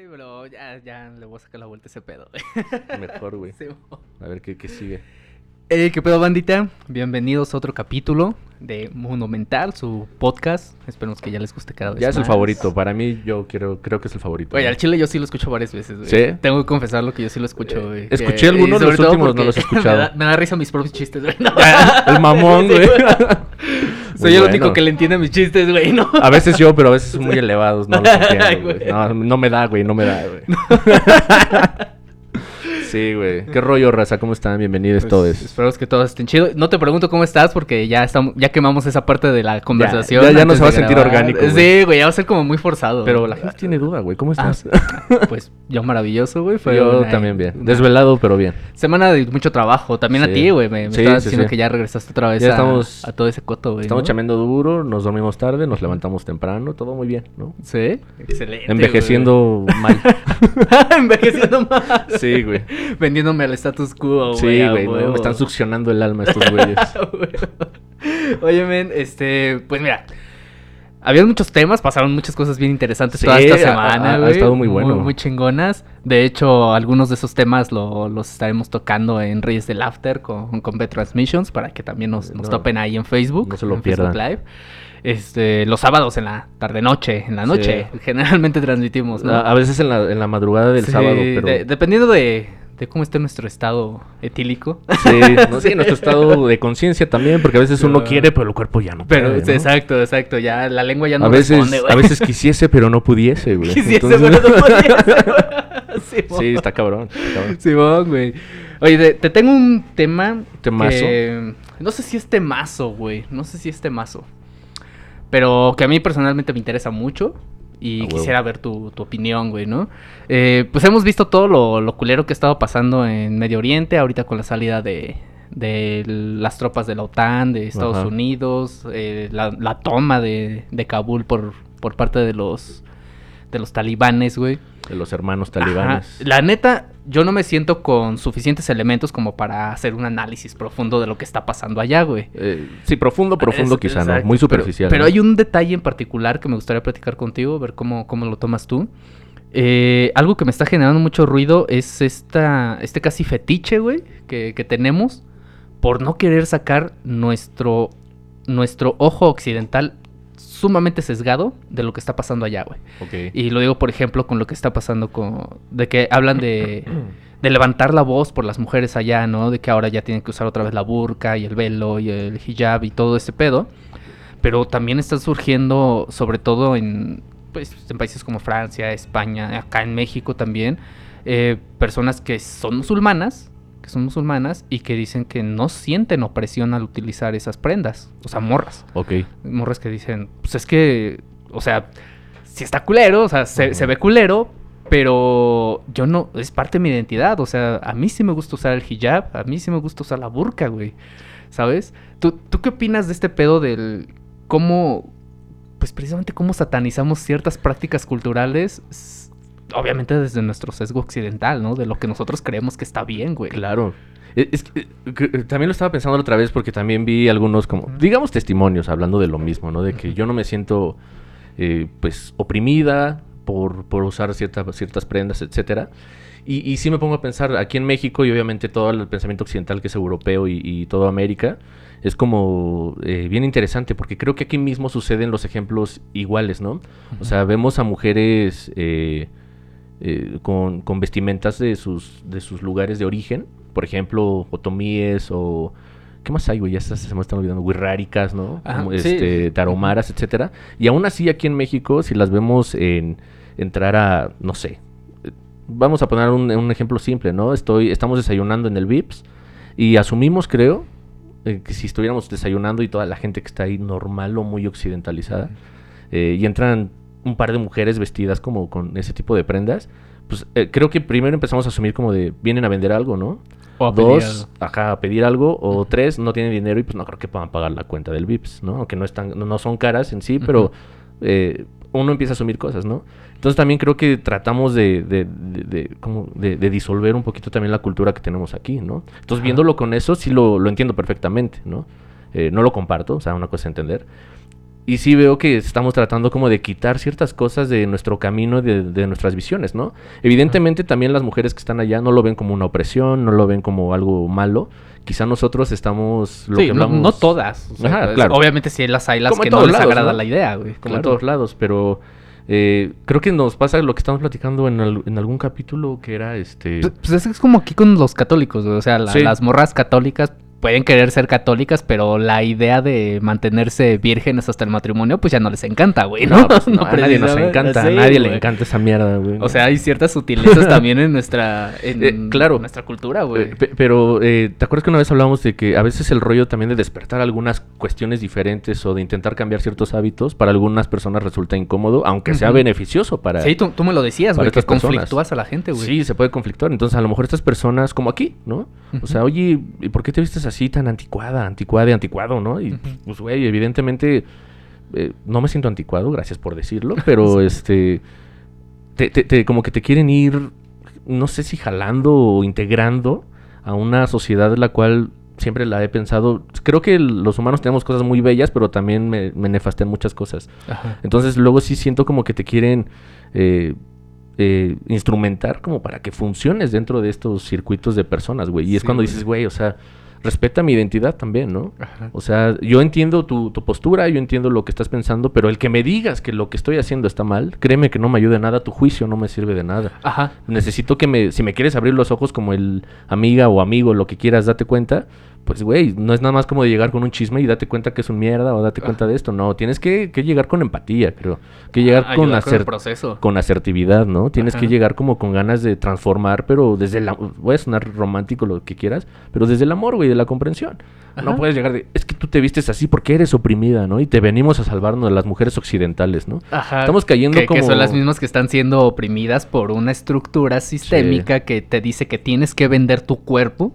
Sí, pero ya, ya le voy a sacar la vuelta a ese pedo. Mejor, güey. Sí. A ver qué, qué sigue. Hey, ¿qué pedo, bandita? Bienvenidos a otro capítulo de Monumental, su podcast. Esperemos que ya les guste cada vez Ya es el favorito. Para mí, yo quiero, creo que es el favorito. Oye, al chile yo sí lo escucho varias veces, güey. ¿Sí? Tengo que confesarlo que yo sí lo escucho, güey. escuché Que- algunos, los últimos no los he escuchado. me, da, me da risa mis propios chistes, güey. No. el mamón, Sí, güey. Soy el bueno. único que le entiende mis chistes, güey, ¿no? A veces yo, pero a veces son muy elevados. No los entiendo, güey. No, no me da, güey. No me da, güey. sí, güey. ¿Qué rollo, raza? ¿Cómo están? Bienvenidos Pues, todos. Espero que todos estén chidos. No te pregunto cómo estás porque ya estamos, ya quemamos esa parte de la conversación. ya- ya no antes se va a sentir orgánico. Sí, güey, ya va a ser como muy forzado. Pero la gente tiene duda, güey. ¿Cómo Ah, estás? pues yo maravilloso, güey. Yo una- también bien. una Desvelado, pero bien. Semana de mucho trabajo. También a ti, güey. Me, me Sí, estabas sí, diciendo sí. que ya regresaste otra vez Ya a, estamos- a todo ese coto, güey. Estamos ¿no? chameando duro, nos dormimos tarde, nos levantamos temprano, todo muy bien, ¿no? Sí. Excelente. Envejeciendo mal. güey. Envejeciendo más. Sí, güey. Vendiéndome al status quo, güey. Sí, güey. Me están succionando el alma estos güeyes. Oye, men, este, pues mira, había muchos temas, pasaron muchas cosas bien interesantes Sí, toda esta semana, ha- estado muy bueno. Muy, chingonas. De hecho, algunos de esos temas lo- los estaremos tocando en Reyes del After con, con B-Transmissions para que también nos, nos No. topen ahí en Facebook. No se lo en Facebook pierdan. Live. Este, los sábados en la tarde-noche, en la noche, generalmente transmitimos, ¿no? A a veces en la, en la madrugada del Sí, sábado, pero... de- dependiendo de, de cómo esté nuestro estado etílico. Sí, no, sí, nuestro estado de conciencia también, porque a veces uno Pero- quiere, pero el cuerpo ya no Pero, puede, ¿no? exacto, exacto, ya la lengua ya no a veces, responde, güey. a veces quisiese, pero no pudiese, güey. Quisiese, Entonces- pero no pudiese, güey. Sí, está cabrón, está cabrón. Simón, güey. Oye, te tengo un tema. ¿Temazo? que- no sé si es temazo, güey. No sé si es temazo. Pero que a mí personalmente me interesa mucho. Y quisiera ver tu, tu opinión, güey, ¿no? Eh, pues hemos visto todo lo, lo culero que ha estado pasando en Medio Oriente. Ahorita con la salida de, de las tropas de la OTAN, de Estados Ajá. Unidos. eh, la, la toma de, de Kabul por, por parte de los, de los talibanes, güey. De los hermanos Ajá. talibanes. La neta, yo no me siento con suficientes elementos como para hacer un análisis profundo de lo que está pasando allá, güey. Eh, sí, profundo, profundo Es- quizá, exacto, ¿no? Muy pero- superficial. Pero, ¿no? hay un detalle en particular que me gustaría platicar contigo, ver cómo, cómo lo tomas tú. Eh, algo que me está generando mucho ruido es esta, este casi fetiche, güey, que, que tenemos por no querer sacar nuestro, nuestro ojo occidental sumamente sesgado de lo que está pasando allá, güey. Y lo digo, por ejemplo, con lo que está pasando con... De que hablan de, de levantar la voz por las mujeres allá, ¿no? De que ahora ya tienen que usar otra vez la burka y el velo y el hijab y todo ese pedo. Pero también está surgiendo, sobre todo en, pues, en países como Francia, España, acá en México también, eh, personas que son musulmanas, son musulmanas y que dicen que no sienten opresión al utilizar esas prendas. O sea, morras Ok. morras que dicen, pues es que, o sea, si está culero, o sea, se, se ve culero, pero yo no, es parte de mi identidad, o sea, a mí sí me gusta usar el hijab, a mí sí me gusta usar la burka, güey, ¿sabes? ¿Tú, ¿Tú qué opinas de este pedo del cómo, pues precisamente cómo satanizamos ciertas prácticas culturales, obviamente desde nuestro sesgo occidental, ¿no? De lo que nosotros creemos que está bien, güey. Claro. Eh, Es que, eh, eh, también lo estaba pensando la otra vez porque también vi algunos como, digamos, testimonios hablando de lo mismo, ¿no? De que yo no me siento, eh, pues, oprimida por, por usar cierta- ciertas prendas, etcétera. Y, y sí me pongo a pensar, aquí en México y obviamente todo el pensamiento occidental que es europeo y, y toda América, es como eh, bien interesante porque creo que aquí mismo suceden los ejemplos iguales, ¿no? O sea, vemos a mujeres eh, eh, con, con vestimentas de sus, de sus lugares de origen, por ejemplo, otomíes o... ¿Qué más hay, güey? Ya se, se me están olvidando. Wixárikas, ¿no? Ajá, Como, sí. este, taromaras, etcétera. Y aún así aquí en México, si las vemos en entrar a, no sé, vamos a poner un, un ejemplo simple, ¿no? Estoy, estamos desayunando en el VIPS y asumimos, creo, eh, que si estuviéramos desayunando y toda la gente que está ahí normal o muy occidentalizada, eh, y entran un par de mujeres vestidas como con ese tipo de prendas, pues eh, creo que primero empezamos a asumir como de vienen a vender algo, ¿no? O a pedir Dos, algo. ajá, a pedir algo. O tres, no tienen dinero y pues no creo que puedan pagar la cuenta del VIPS, ¿no? Aunque no, están, no, no son caras en sí, pero eh, uno empieza a asumir cosas, ¿no? Entonces también creo que tratamos de, de, de- de- como de, de disolver un poquito también la cultura que tenemos aquí, ¿no? Entonces viéndolo con eso sí lo, lo entiendo perfectamente, ¿no? Eh, no lo comparto, o sea, una cosa es entender. Y sí veo que estamos tratando como de quitar ciertas cosas de nuestro camino, de, de nuestras visiones, ¿no? Evidentemente también las mujeres que están allá no lo ven como una opresión, no lo ven como algo malo. Quizá nosotros estamos... Lo sí, que no, hablamos- no todas. o sea, Ajá, claro. Obviamente sí las hay las Como que no les lados, agrada ¿no? la idea, güey. Como en claro. todos lados, pero eh, creo que nos pasa lo que estamos platicando en, en algún capítulo que era este... Pues, pues es, es como aquí con los católicos, güey. O sea, la- Sí. las morras católicas pueden querer ser católicas, pero la idea de mantenerse vírgenes hasta el matrimonio, pues ya no les encanta, güey, ¿no? No, pues, no, a nadie nos encanta, a nadie le encanta esa mierda, güey. O sea, hay ciertas sutilezas también en nuestra, en Eh, claro. nuestra cultura, güey. Eh, pe- pero, eh, ¿te acuerdas que una vez hablábamos de que a veces el rollo también de despertar algunas cuestiones diferentes o de intentar cambiar ciertos hábitos para algunas personas resulta incómodo, aunque sea beneficioso para... sí, tú, tú me lo decías, güey, que conflictúas a la gente, güey. Sí, se puede conflictuar. Entonces, a lo mejor estas personas, como aquí, ¿no? O sea, oye, ¿y por qué te vistes así tan anticuada, anticuada y anticuado, no? Y, pues, güey, evidentemente, eh, no me siento anticuado, gracias por decirlo, pero este, te, te- te- como que te quieren ir, no sé si jalando o integrando a una sociedad la cual siempre la he pensado. Creo que los humanos tenemos cosas muy bellas, pero también me, me nefastean muchas cosas. Ajá. Entonces luego sí siento como que te quieren eh, eh, instrumentar como para que funciones dentro de estos circuitos de personas, güey. Y es Sí, cuando dices, güey, o sea, respeta mi identidad también, ¿no? Ajá. O sea, yo entiendo tu, tu postura, yo entiendo lo que estás pensando, pero el que me digas que lo que estoy haciendo está mal, créeme que no me ayuda en nada, tu juicio no me sirve de nada. Ajá. Necesito que me, si me quieres abrir los ojos como el amiga o amigo, lo que quieras, date cuenta. Pues, güey, no es nada más como de llegar con un chisme y date cuenta que es un mierda o date cuenta de esto. No, tienes que, que llegar con empatía, creo. Que llegar Ah, con, ayudar con con asertividad, ¿no? Tienes que llegar como con ganas de transformar, pero desde el... am- Voy a sonar romántico lo que quieras, pero desde el amor, güey, de la comprensión. No puedes llegar de... Es que tú te vistes así porque eres oprimida, ¿no? Y te venimos a salvarnos de las mujeres occidentales, ¿no? Ajá. Estamos cayendo que, que como- son las mismas que están siendo oprimidas por una estructura sistémica que te dice que tienes que vender tu cuerpo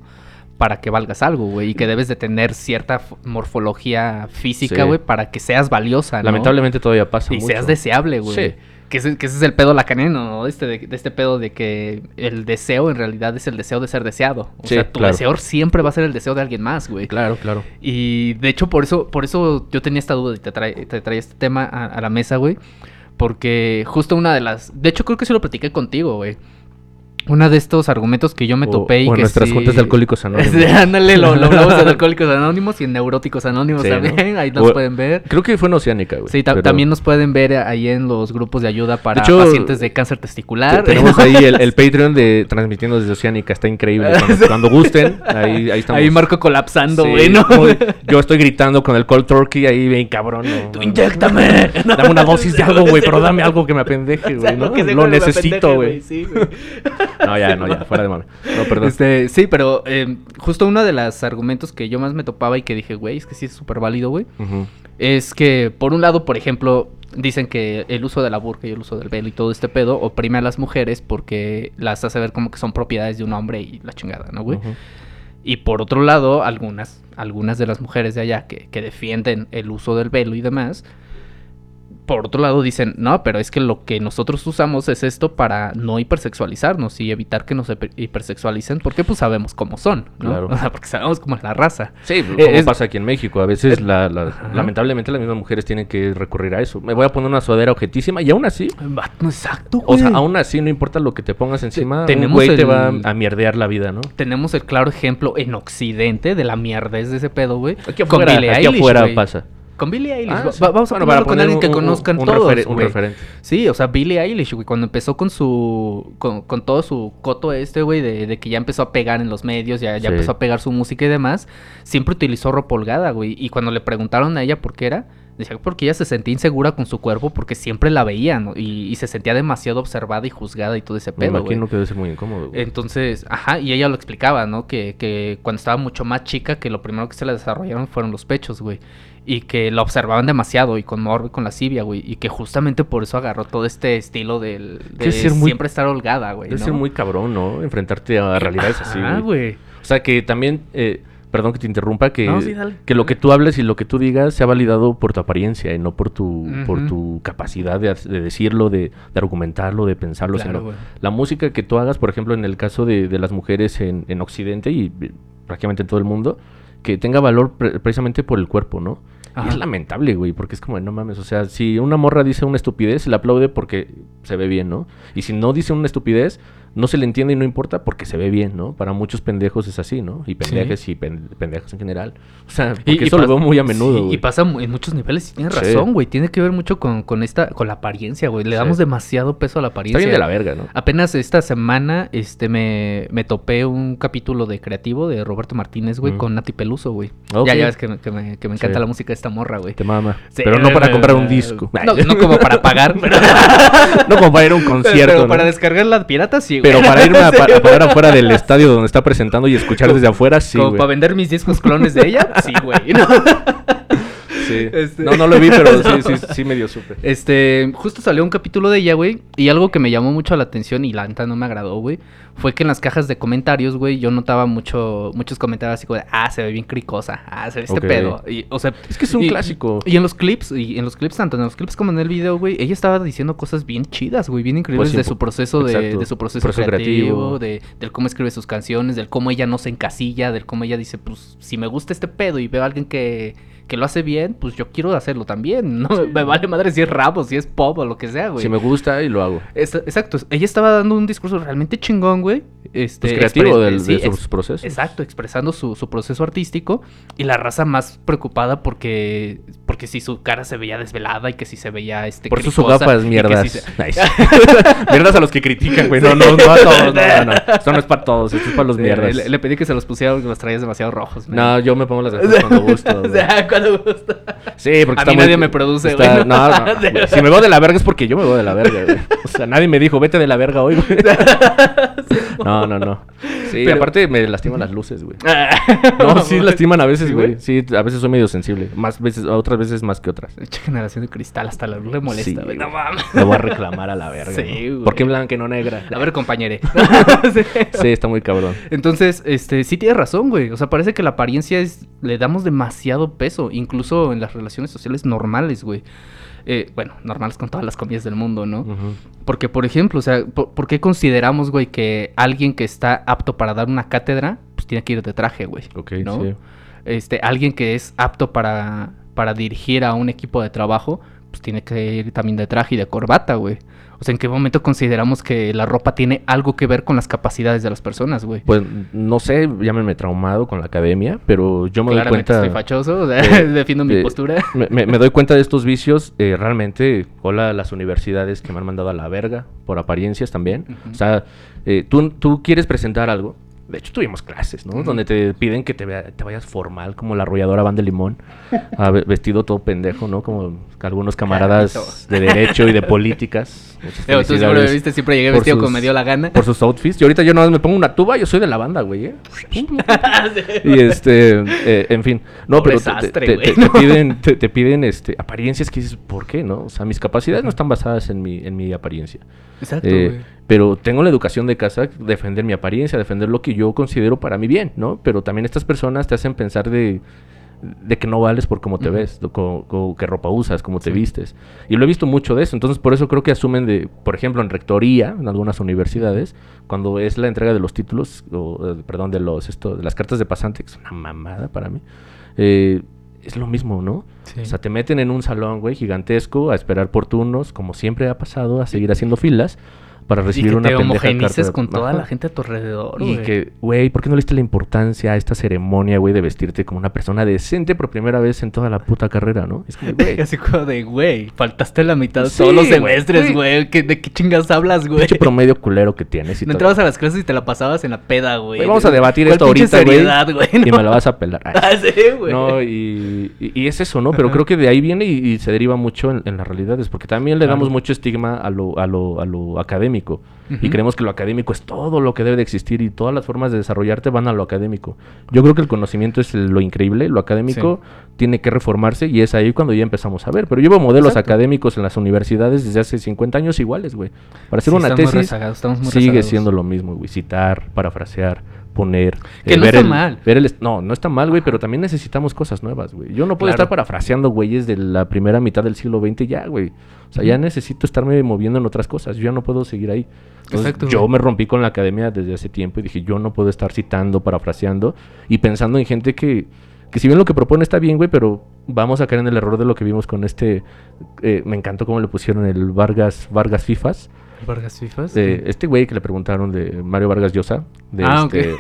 para que valgas algo, güey, y que debes de tener cierta morfología física, Sí. güey, para que seas valiosa, ¿no? Lamentablemente todavía pasa y mucho. seas deseable, güey. Sí. Que ese, que ese es el pedo lacaniano, ¿no? Este de, de este pedo de que el deseo en realidad es el deseo de ser deseado. O Sí, sea, tu claro. deseo siempre va a ser el deseo de alguien más, güey. Claro, claro. Y de hecho, por eso, por eso yo tenía esta duda y te trae, te traía este tema a, a la mesa, güey. Porque justo una de las. De hecho, creo que sí lo platiqué contigo, güey. Una de estos argumentos que yo me O- topé y o en que nuestras sí- juntas de alcohólicos anónimos. Ándale, lo, lo hablamos en Alcohólicos Anónimos y en Neuróticos Anónimos Sí, ¿no? también. Ahí nos O- pueden ver. Creo que fue en Oceánica, güey. Sí, ta- pero- también nos pueden ver ahí en los grupos de ayuda para hecho, pacientes de cáncer testicular. Te- Tenemos ahí el, el Patreon de Transmitiendo desde Oceánica, está increíble. Cuando, cuando gusten, ahí, ahí estamos. Ahí Marco colapsando, Sí, güey, ¿no? muy- yo estoy gritando con el cold turkey ahí bien cabrón. no, Tú no. Dame una dosis de algo, güey, pero dame algo que me apendeje, güey, ¿no? Lo necesito, güey. sí, güey. No, ya, no, ya, fuera de mame. No, perdón. Este, sí, pero eh, justo uno de los argumentos que yo más me topaba y que dije, güey, es que sí es súper válido, güey, es que por un lado, por ejemplo, dicen que el uso de la burka y el uso del velo y todo este pedo oprime a las mujeres porque las hace ver como que son propiedades de un hombre y la chingada, ¿no, güey? Y por otro lado, algunas, algunas de las mujeres de allá que, que defienden el uso del velo y demás, por otro lado dicen, no, pero es que lo que nosotros usamos es esto para no hipersexualizarnos y evitar que nos hiper- hipersexualicen, porque pues sabemos cómo son, ¿no? Claro. O sea, porque sabemos cómo es la raza. Sí, como Eh, es- pasa aquí en México. A veces, la, la- Ajá. lamentablemente, las mismas mujeres tienen que recurrir a eso. Me voy a poner una sudadera objetísima y aún así, Exacto, o sea, güey. aún así, no importa lo que te pongas encima, un tenemos güey te va a mierdear la vida, ¿no? Tenemos el claro ejemplo en Occidente de la mierdez de ese pedo, güey. Aquí afuera, Billie aquí Eilish, afuera güey. pasa. Con Billie Eilish. Ah, Va- sí. va- Vamos a Bueno, para con alguien que un- conozcan un todos, referen- un referente. Sí, o sea, Billie Eilish, güey, cuando empezó con su... Con, con todo su coto este, güey, de, de que ya empezó a pegar en los medios, ya, ya Sí. empezó a pegar su música y demás, siempre utilizó ropa holgada, güey. Y cuando le preguntaron a ella por qué era, decía que porque ella se sentía insegura con su cuerpo porque siempre la veían, ¿no? y, y se sentía demasiado observada y juzgada y todo ese Me pedo, güey. imagino que debe ser muy incómodo. güey. Entonces, ajá, y ella lo explicaba, ¿no? Que, que cuando estaba mucho más chica, que lo primero que se le desarrollaron fueron los pechos, güey. Y que la observaban demasiado y con morbo y con lascivia, güey. Y que justamente por eso agarró todo este estilo del, de Debe ser muy- siempre estar holgada, güey. Debe ¿no? ser muy cabrón, ¿no? Enfrentarte a realidades así, güey. güey. O sea, que también, eh, perdón que te interrumpa, que, No, sí, dale. que lo que tú hables y lo que tú digas sea validado por tu apariencia y no por tu, por tu capacidad de, decirlo, de, de argumentarlo, de pensarlo. Claro, sino güey. la música que tú hagas, por ejemplo, en el caso de, de las mujeres en, en Occidente y prácticamente en todo el mundo, que tenga valor pre- precisamente por el cuerpo, ¿no? Y es lamentable, güey, porque es como, no mames, o sea, si una morra dice una estupidez, se le aplaude porque se ve bien, ¿no? Y si no dice una estupidez, no se le entiende y no importa porque se ve bien, ¿no? Para muchos pendejos es así, ¿no? Y pendejes y pen- pendejas en general. O sea, porque eso lo veo muy a menudo, sí, y pasa en muchos niveles, y tienes razón, güey. Tiene que ver mucho con, con esta, con la apariencia, güey. Le damos demasiado peso a la Está apariencia. bien de la verga, ¿no? Apenas esta semana, este, me, me topé un capítulo de creativo de Roberto Martínez, güey, Mm. con Nati Peluso, güey. Ya, ya ves que, me- que me, que me encanta la música de esta morra, güey. Te mama. Pero no para comprar un disco. No, no como para pagar, pero, no como para ir a un concierto, pero ¿no? para descargar la pirata, sí, güey. Pero para irme a, para, parar afuera del estadio donde está presentando y escuchar desde afuera, sí, como güey. para vender mis discos clones de ella, sí, güey. ¿no? Sí. Este- No, no lo vi, pero sí, sí, sí medio supe. Este, justo salió un capítulo de ella, güey, y algo que me llamó mucho la atención y la neta no me agradó, güey, fue que en las cajas de comentarios, güey, yo notaba mucho, muchos comentarios así como de, ah, se ve bien cricosa, ah, se ve este pedo, y, o sea... Es que es un y- clásico. Y en los clips, y en los clips, tanto en los clips como en el video, güey, ella estaba diciendo cosas bien chidas, güey, bien increíbles Pues de su proceso de, de su proceso, Proceso creativo, creativo. de del cómo escribe sus canciones, del cómo ella no se encasilla, del cómo ella dice, pues, si me gusta este pedo y veo a alguien que, que lo hace bien, pues yo quiero hacerlo también, no me vale madre si es rap o si es pop o lo que sea, güey. Si me gusta y lo hago. Es- exacto, ella estaba dando un discurso realmente chingón, güey. Este, Pues creativo expre- del- sí, de sus ex- procesos. Exacto, expresando su, su proceso artístico. Y la raza más preocupada porque, porque si su cara se veía desvelada y que si se veía este. Por eso sus cricosa, gafas mierdas. si se- Nice. mierdas a los que critican, güey. No, no, no a todos. No, no, no. Esto no es para todos. Esto es para los mierdas. Le, le pedí que se los pusiera porque los traías demasiado rojos. man. No, yo me pongo las gafas cuando gusto. o güey. sea, cuando gusta. Sí, porque A mí nadie me produce, está- güey. No, no, no, güey. Si me veo de la verga es porque yo me veo de la verga, güey. O sea, nadie me dijo, vete de la verga hoy, güey. No, no, no. Sí, Pero- aparte me lastiman las luces, güey. No, sí lastiman a veces, Sí, güey. Sí, a veces soy medio sensible. Más veces, otras veces más que otras. Mucha generación de cristal, hasta la luz le molesta, Sí, güey. güey. no mames. Me voy a reclamar a la verga. Sí, ¿no? güey. ¿Por qué blanca y no negra? A ver, compañere. Sí. Sí, está muy cabrón. Entonces, este, sí tienes razón, güey. O sea, parece que la apariencia es, le damos demasiado peso, incluso en las relaciones sociales normales, güey. Eh, bueno, normales con todas las comillas del mundo, ¿no? Ujú. Porque, por ejemplo, o sea, ¿por, por qué consideramos, güey, que alguien que está apto para dar una cátedra, pues tiene que ir de traje, güey? Ok, ¿no? sí. Este, alguien que es apto para, para dirigir a un equipo de trabajo, pues tiene que ir también de traje y de corbata, güey. O sea, ¿en qué momento consideramos que la ropa tiene algo que ver con las capacidades de las personas, güey? Pues no sé, llámenme traumado con la academia, pero yo me doy Claramente cuenta. estoy fachoso, o sea, de- defiendo mi postura. Me, me- me doy cuenta de estos vicios. eh, realmente, hola a las universidades que me han mandado a la verga por apariencias también. O sea, eh, tú, tú quieres presentar algo. De hecho, tuvimos clases, ¿no? Donde te piden que te, vea- te vayas formal, como la arrolladora Van de Limón, a vestido todo pendejo, ¿no? Como algunos camaradas de derecho y de políticas. Digo, tú siempre me viste, siempre llegué vestido sus- como me dio la gana. Por sus outfits. Y ahorita yo nada más me pongo una tuba, yo soy de la banda, güey, ¿eh? Y este, eh, en fin, no, Pobre pero te- te, sastre, te- güey. te- te piden, te, piden este, apariencias que dices, ¿por qué no? O sea, mis capacidades no están basadas en mi, en mi apariencia. Exacto, Eh, güey. Pero tengo la educación de casa, defender mi apariencia, defender lo que yo considero para mi bien, ¿no? Pero también estas personas te hacen pensar de, de que no vales por cómo te ves, co- co- qué ropa usas, cómo te vistes. Y lo he visto mucho de eso. Entonces, por eso creo que asumen de, por ejemplo, en rectoría, en algunas universidades, cuando es la entrega de los títulos, o, eh, perdón, de los esto, de las cartas de pasante, que es una mamada para mí, eh, es lo mismo, ¿no? Sí. O sea, te meten en un salón, güey, gigantesco, a esperar por turnos, como siempre ha pasado, a seguir haciendo filas para y recibir que una te homogenices con toda Ajá. la gente a tu alrededor, Y güey. que, güey, ¿por qué no le diste la importancia a esta ceremonia, güey, de vestirte como una persona decente por primera vez en toda la puta carrera, ¿no? Es como, güey, Así como de, güey, faltaste la mitad de Sí, todos los semestres, güey. güey. ¿Qué- ¿De qué chingas hablas, güey? pinche promedio culero que tienes y No todo. entrabas a las clases y te la pasabas en la peda, güey. Vamos a debatir ¿Cuál esto ahorita, güey, güey. Y No. me la vas a pelar. Ay. Ah, sí, güey. No, y, y- y es eso, ¿no? Pero creo que de ahí viene y, y se deriva mucho en, en las realidades, porque también le damos mucho estigma a lo, a lo, a lo académico. Y creemos que lo académico es todo lo que debe de existir y todas las formas de desarrollarte van a lo académico. Yo creo que el conocimiento es lo increíble, lo académico tiene que reformarse y es ahí cuando ya empezamos a ver. Pero veo modelos Exacto. académicos en las universidades desde hace 50 años iguales, güey. Para hacer Sí, una tesis sigue rezagados. siendo lo mismo, güey. Citar, parafrasear, poner. Que eh, no ver está el- mal. ver el no, no está mal, güey, pero también necesitamos cosas nuevas, güey. Yo no puedo Claro. estar parafraseando güeyes de la primera mitad del siglo XX ya, güey. O sea, ya necesito estarme moviendo en otras cosas. Yo ya no puedo seguir ahí. Entonces, Exacto, yo güey. me rompí con la academia desde hace tiempo y dije, yo no puedo estar citando, parafraseando y pensando en gente que que si bien lo que propone está bien, güey, pero vamos a caer en el error de lo que vimos con este. eh, me encantó cómo le pusieron el Vargas, Vargas Fifas. Vargas Fifas. de este güey que le preguntaron de Mario Vargas Llosa. De ah, este.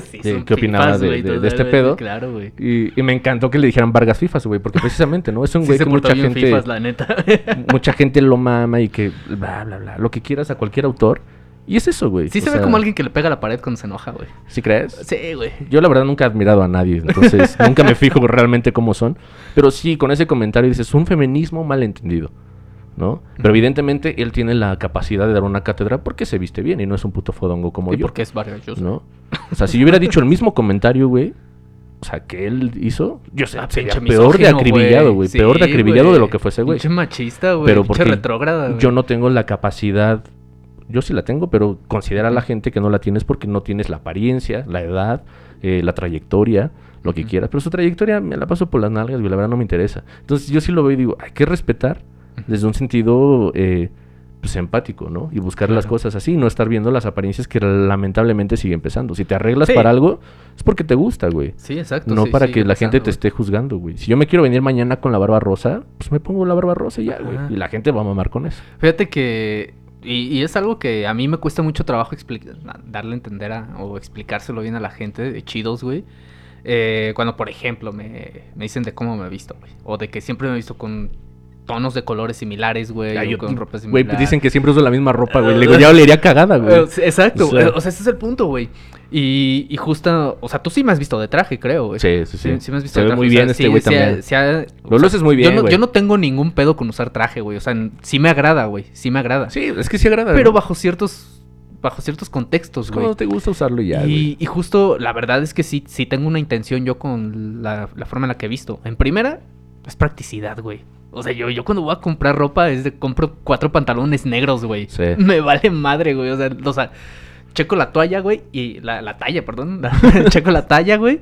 Sí, de qué opinaba fifas, de- güey, de- de este pedo. Claro, güey. Y, y me encantó que le dijeran Vargas Fifas, güey, porque precisamente, ¿no? Es un Sí güey se que mucha gente, fifas, la neta. mucha gente lo mama y que bla, bla, bla, lo que quieras a cualquier autor. Y es eso, güey. Sí O se ve como alguien que le pega a la pared cuando se enoja, güey. ¿Sí crees? Sí, güey. Yo la verdad nunca he admirado a nadie, entonces nunca me fijo realmente cómo son. Pero sí, con ese comentario dices, un feminismo malentendido, ¿no? Pero evidentemente él tiene la capacidad de dar una cátedra porque se viste bien y no es un puto fodongo como ¿Y yo. por qué es Vargas Llosa? ¿no? O sea, si yo hubiera dicho el mismo comentario, güey, o sea, que él hizo, yo sé, Ah, sería peor de acribillado, güey. Sí, peor de acribillado de lo que fuese, güey. Pinche machista, güey. Pero Pinche porque retrógrada, yo no tengo la capacidad, yo sí la tengo, pero considera a la gente que no la tienes porque no tienes la apariencia, la edad, eh, la trayectoria, lo que quieras. Pero su trayectoria me la paso por las nalgas, güey, la verdad no me interesa. Entonces yo sí lo veo y digo, hay que respetar desde un sentido eh, pues empático, ¿no? Y buscar las cosas así, no estar viendo las apariencias que lamentablemente siguen pesando. Si te arreglas Sí. para algo, es porque te gusta, güey. Sí, exacto. No sí, para sí, que la gente empezando, te esté juzgando, güey. Si yo me quiero venir mañana con la barba rosa, pues me pongo la barba rosa y ya, güey. Y la gente va a mamar con eso. Fíjate que. Y, y es algo que a mí me cuesta mucho trabajo explicar, darle a entender a, o explicárselo bien a la gente de chidos, güey. Eh, cuando, por ejemplo, me, me dicen de cómo me he visto, güey. O de que siempre me he visto con tonos de colores similares, güey. O yo- con ropa Güey, similar. dicen que siempre uso la misma ropa, güey. Le digo, ya olería cagada, güey. Eh, Exacto, O sea- o sea, ese es el punto, güey. Y, y justo, o sea, tú sí me has visto de traje, creo, güey. Sí, sí, sí. Sí, sí me has visto Se de traje, muy o sea, bien este güey sí también. sí Lo luces muy bien, yo no, güey. yo no tengo ningún pedo con usar traje, güey. O sea, sí me agrada, güey. Sí me agrada. Sí, es que sí agrada. pero ¿no? bajo ciertos bajo ciertos contextos, güey. cuando te gusta usarlo y ya, güey. Y, y justo la verdad es que sí, sí tengo una intención yo con la, la forma en la que he visto. En primera, es practicidad, güey. O sea, yo, yo cuando voy a comprar ropa es de compro cuatro pantalones negros, güey. Sí. Me vale madre, güey. O sea, o sea, checo la toalla, güey, y la, la talla, perdón. checo la talla, güey.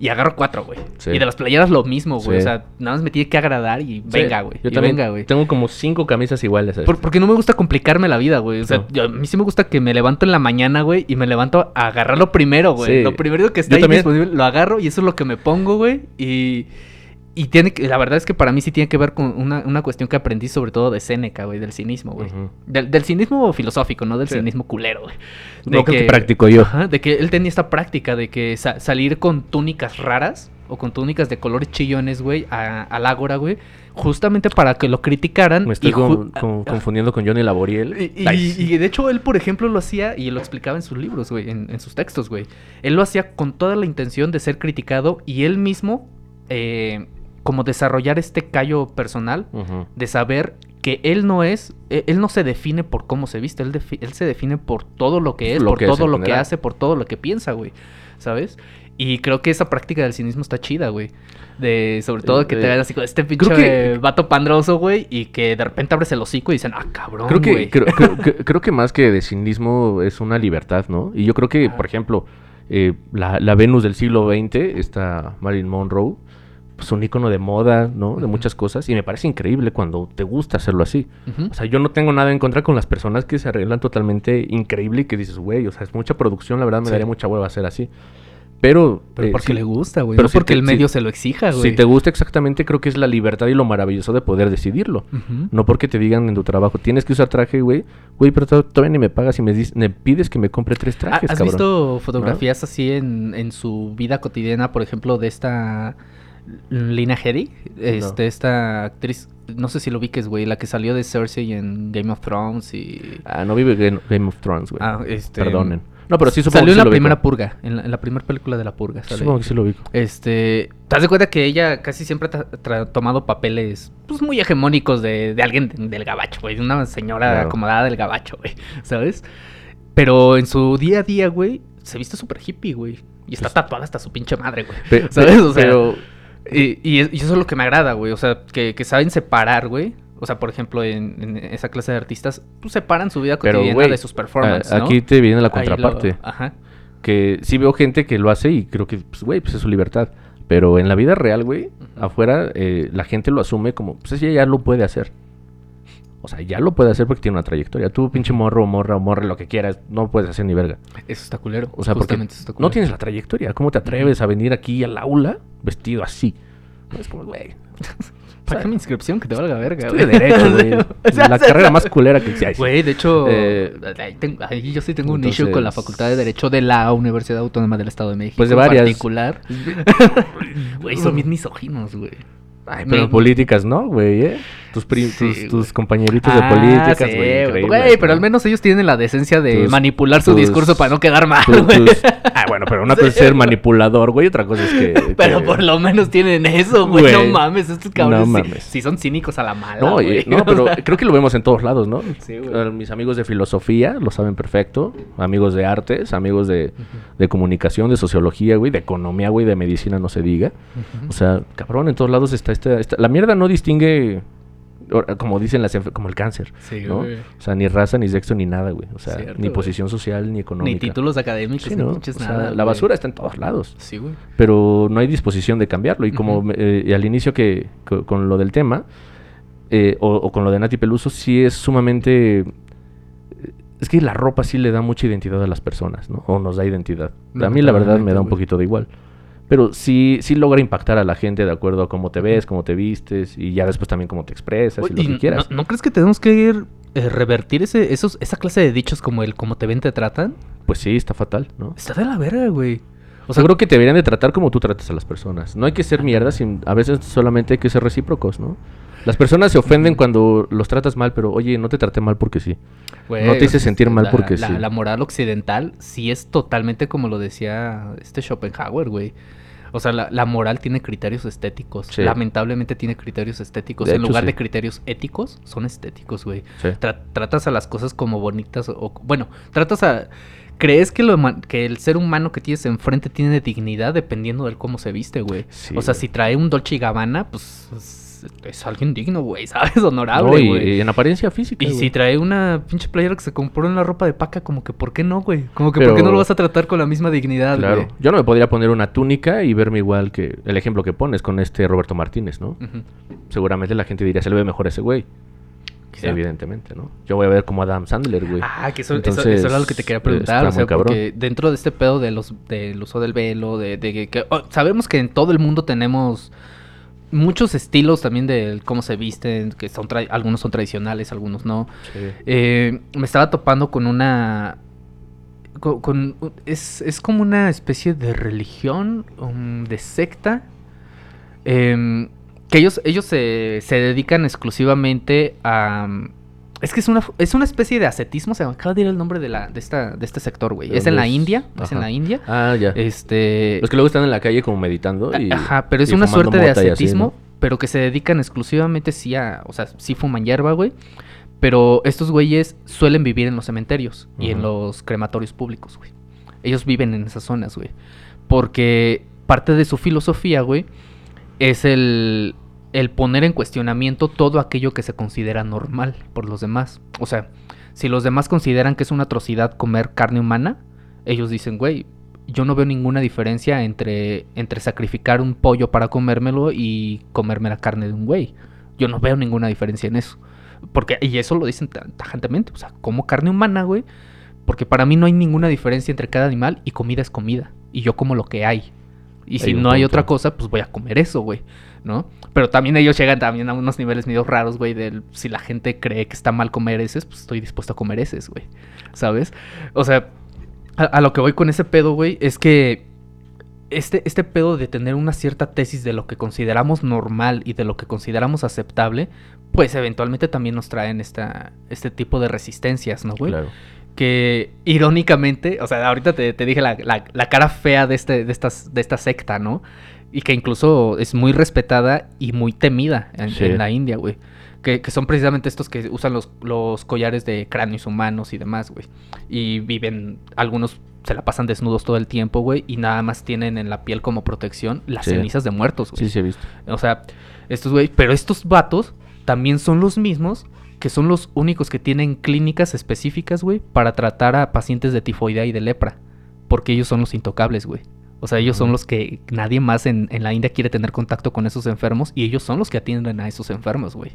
Y agarro cuatro, güey. Sí. Y de las playeras lo mismo, güey. Sí. O sea, nada más me tiene que agradar y venga, güey. Yo y también venga, güey. tengo como cinco camisas iguales. Por- porque no me gusta complicarme la vida, güey. O sea, No. yo- a mí sí me gusta que me levanto en la mañana, güey, y me levanto a agarrarlo primero, güey. Sí. Lo primero que está Yo ahí también. disponible, lo agarro y eso es lo que me pongo, güey. Y, y tiene que, la verdad es que para mí sí tiene que ver con una, una cuestión que aprendí sobre todo de Séneca, güey, del cinismo, güey. Del, del cinismo filosófico, no del Sí. cinismo culero, güey. No, que practico yo. Ajá, de que él tenía esta práctica de que sa- salir con túnicas raras o con túnicas de colores chillones, güey, al ágora, güey, justamente para que lo criticaran. Me estoy y ju- con- con- confundiendo con Johnny Laboriel. y de hecho él, por ejemplo, lo hacía y lo explicaba en sus libros, güey, en, en sus textos, güey. Él lo hacía con toda la intención de ser criticado y él mismo, eh, como desarrollar este callo personal de saber que él no es, eh, él no se define por cómo se viste, él, defi- él se define por todo lo que es, Lo por que todo lo que hace, por todo lo que piensa, güey, ¿sabes? Y creo que esa práctica del cinismo está chida, güey. De, sobre todo que te vean así este pinche que- vato pandroso, güey, y que de repente abres el hocico y dicen, ah, cabrón, Creo que, güey". creo, creo- creo- creo que más que de cinismo es una libertad, ¿no? Y yo creo que, por ejemplo, eh, la, la Venus del siglo XX, esta Marilyn Monroe, pues un icono de moda, ¿no? De muchas cosas. Y me parece increíble cuando te gusta hacerlo así. O sea, yo no tengo nada en contra con las personas que se arreglan totalmente increíble y que dices, güey, o sea, es mucha producción, la verdad me Sí. daría mucha hueva hacer así. Pero, Pero eh, porque sí- le gusta, güey. pero No si porque te- el si- medio se lo exija, güey. si te gusta exactamente, creo que es la libertad y lo maravilloso de poder decidirlo. No porque te digan en tu trabajo, tienes que usar traje, güey. Güey, pero to- todavía ni me pagas y me, dis- me pides que me compre tres trajes, ¿Has cabrón. visto fotografías así en, en su vida cotidiana, por ejemplo, de esta Lina? Este, esta actriz, no sé si lo ubiques, güey, la que salió de Cersei en Game of Thrones y... Ah, no vive Game, Game of Thrones, güey. Ah, este... Perdonen. No, pero sí supongo Salió que en la lo primera ubico. purga, en la, en la primera película de la purga. sale. Supongo que sí lo ubico. Este, ¿te das de cuenta que ella casi siempre ha tomado papeles pues muy hegemónicos de, de alguien de- del gabacho, güey, de una señora Claro. acomodada del gabacho, güey, ¿sabes? Pero en su día a día, güey, se viste súper hippie, güey, y está Pues- tatuada hasta su pinche madre, güey. ¿Sabes? O sea, pero Y, y es- y eso es lo que me agrada, güey, o sea, que, que saben separar, güey. O sea, por ejemplo, en, en esa clase de artistas, pues separan su vida Pero, cotidiana de sus performances, a- ¿no? aquí te viene la lo- contraparte. Ajá. Que sí veo gente que lo hace y creo que, pues, güey, pues es su libertad. Pero en la vida real, güey, afuera, eh, la gente lo asume como, pues ella ya lo puede hacer. O sea, ya lo puede hacer porque tiene una trayectoria. Tú, pinche morro, morra o morra, lo que quieras, no puedes hacer ni verga. Eso está culero. O sea, porque Justamente eso está no culero. tienes la trayectoria. ¿Cómo te atreves a venir aquí al aula vestido así? Es como, güey. Saca mi inscripción que te valga verga, güey. derecho, güey. O sea, la carrera más culera que existe. Güey, de hecho, Eh, ahí, tengo- ahí yo sí tengo un issue con la Facultad de Derecho de la Universidad Autónoma del Estado de México. Pues de en varias. particular. Güey, son bien misóginos, güey. Ay, Me- pero en políticas no, güey, ¿eh? Tus, Sí, tus, compañeritos de Ah, políticas, güey. pero al menos ellos tienen la decencia de Tus- manipular su discurso para no quedar mal, güey. Ah, bueno, pero una cosa es ser manipulador, güey, otra cosa es que... Pero que- por lo menos tienen eso, güey. No mames, estos cabrones No sí, son cínicos a la mala, No, güey. no, pero creo que lo vemos en todos lados, ¿no? Sí, güey. Mis amigos de filosofía lo saben perfecto. Amigos de artes, amigos de, de comunicación, de sociología, güey, de economía, güey, de medicina, no se diga. O sea, cabrón, en todos lados está esta... esta- La mierda no distingue, como dicen las... como el cáncer, Sí, ¿no? güey. O sea, ni raza, ni sexo, ni nada, güey. O sea, Cierto, ni güey. posición social, ni económica. Ni títulos académicos, Sí, ni O sea, nada. la basura está en todos lados Sí, güey. pero no hay disposición de cambiarlo. Y como eh, y al inicio que co- con lo del tema, eh, o, o con lo de Nati Peluso, sí es sumamente... eh, Es que la ropa sí le da mucha identidad a las personas, ¿no? O nos da identidad. A mí la verdad me da un poquito de igual. Pero sí, sí logra impactar a la gente de acuerdo a cómo te ves, cómo te vistes y ya después también cómo te expresas y lo que quieras. ¿no, no crees que tenemos que ir, eh, revertir ese, esos, esa clase de dichos como el cómo te ven, te tratan? Pues sí, está fatal, ¿no? Está de la verga, güey. O sea, creo que te deberían de tratar como tú tratas a las personas. No hay que ser mierda, sin, a veces solamente hay que ser recíprocos, ¿no? Las personas se ofenden cuando los tratas mal, pero oye, no te traté mal porque sí. No te hice sentir mal la- porque la, sí. La moral occidental sí es totalmente como lo decía este Schopenhauer, güey. O sea, la, la moral tiene criterios estéticos. Sí. Lamentablemente tiene criterios estéticos. De en hecho, lugar sí. de criterios éticos, son estéticos, güey. Sí. Tra- tratas a las cosas como bonitas o... Bueno, tratas a... ¿Crees que, lo, que el ser humano que tienes enfrente tiene dignidad dependiendo del cómo se viste, güey? Sí, o sea, güey. si trae un Dolce y Gabbana, pues es, es alguien digno, güey, ¿sabes? Honorable, No, y, güey. y en apariencia física. Y güey. si trae una pinche playera que se compró en la ropa de paca, como que ¿por qué no, güey? Como que ¿por qué Pero- no lo vas a tratar con la misma dignidad, Claro. güey? Yo no me podría poner una túnica y verme igual que el ejemplo que pones con este Roberto Martínez, ¿no? Seguramente la gente diría, se le ve mejor a ese güey. Evidentemente, ¿no? Yo voy a ver como Adam Sandler, güey. Ah, que eso, Entonces, eso era lo que te quería eh, preguntar. O sea, porque dentro de este pedo de los, del uso del velo, de, de que, que- oh, sabemos que en todo el mundo tenemos muchos estilos también de cómo se visten, que son tra- algunos son tradicionales, algunos no. Sí. Eh, me estaba topando con una. Con, con- es, es como una especie de religión, um, de secta. em, que ellos, ellos se, se dedican exclusivamente a. Es que es una, es una especie de ascetismo. Se me acaba de ir el nombre de, la, de, esta, de este sector, güey. ¿De Es en la? India. Es en la India. Ah, ya. Este. Los que luego están en la calle como meditando y... Ajá, pero es una suerte de así, ascetismo, ¿no? pero que se dedican exclusivamente sí a, o sea, sí fuman hierba, güey. Pero estos güeyes suelen vivir en los cementerios y en los crematorios públicos, güey. Ellos viven en esas zonas, güey. Porque parte de su filosofía, güey, es el, el poner en cuestionamiento todo aquello que se considera normal por los demás. O sea, si los demás consideran que es una atrocidad comer carne humana, ellos dicen, güey, yo no veo ninguna diferencia entre, entre sacrificar un pollo para comérmelo y comerme la carne de un güey. Yo no veo ninguna diferencia en eso. Porque, y eso lo dicen ta- tajantemente, o sea, como carne humana, güey. Porque para mí no hay ninguna diferencia entre cada animal y comida es comida. Y yo como lo que hay. Y si Hay no hay otra cosa, pues voy a comer eso, güey. ¿No? Pero también ellos llegan también a unos niveles medio raros, güey, del si la gente cree que está mal comer heces, pues estoy dispuesto a comer heces, güey. ¿Sabes? O sea, a, a lo que voy con ese pedo, güey, es que este, este pedo de tener una cierta tesis de lo que consideramos normal y de lo que consideramos aceptable, pues eventualmente también nos traen esta, este tipo de resistencias, ¿no, güey? Claro. Que irónicamente, o sea, ahorita te, te dije la, la- la cara fea de, este, de, estas, de esta secta, ¿no? Y que incluso es muy respetada y muy temida en, Sí. en la India, güey. Que, que son precisamente estos que usan los, los collares de cráneos humanos y demás, güey. Y viven, algunos se la pasan desnudos todo el tiempo, güey. Y nada más tienen en la piel como protección las Sí. cenizas de muertos, güey. Sí, sí he visto. O sea, estos güey, pero estos vatos también son los mismos que son los únicos que tienen clínicas específicas, güey, para tratar a pacientes de tifoidea y de lepra. Porque ellos son los intocables, güey. O sea, ellos son los que nadie más en, en la India quiere tener contacto con esos enfermos y ellos son los que atienden a esos enfermos, güey.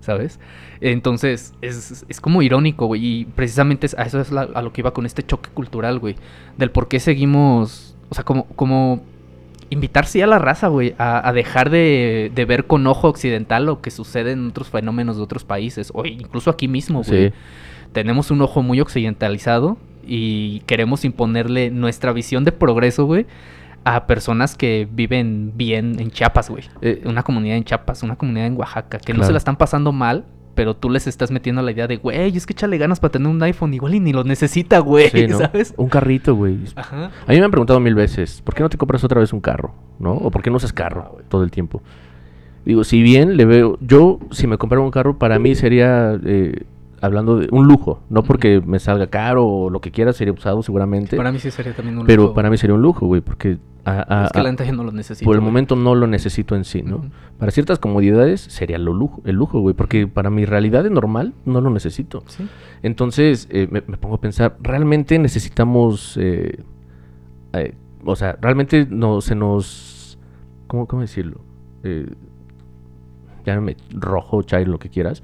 ¿sabes? Entonces, es, es como irónico, güey. Y precisamente a eso es la- a lo que iba con este choque cultural, güey. Del por qué seguimos. O sea, como. como invitar sí a la raza, güey, a, a dejar de, de ver con ojo occidental lo que sucede en otros fenómenos de otros países, o incluso aquí mismo, güey. Sí. Tenemos un ojo muy occidentalizado y queremos imponerle nuestra visión de progreso, güey, a personas que viven bien en Chiapas, güey. Eh, Una comunidad en Chiapas, una comunidad en Oaxaca, que no se la están pasando mal, pero tú les estás metiendo la idea de, güey, es que échale ganas para tener un iPhone igual y ni lo necesita, güey, sí, ¿no? ¿sabes? Un carrito, güey. Ajá. A mí me han preguntado mil veces, ¿por qué no te compras otra vez un carro? ¿No? ¿O por qué no usas carro todo el tiempo? Digo, si bien le veo, yo si me comprara un carro, para mí sería, eh, hablando de un lujo, no porque me salga caro o lo que quiera, sería usado seguramente, Para mí sí sería también un pero lujo, para mí sería un lujo, güey, porque a- a- Es que la yo no lo necesito. por el güey. momento no lo necesito en sí, ¿no? Para ciertas comodidades sería lo lujo, el lujo, güey, porque para mi realidad de normal no lo necesito. Sí. Entonces eh, me, me pongo a pensar, ¿realmente necesitamos, eh, eh, o sea, realmente no, se nos, ¿cómo, cómo decirlo? Eh, llámame rojo, chai, lo que quieras.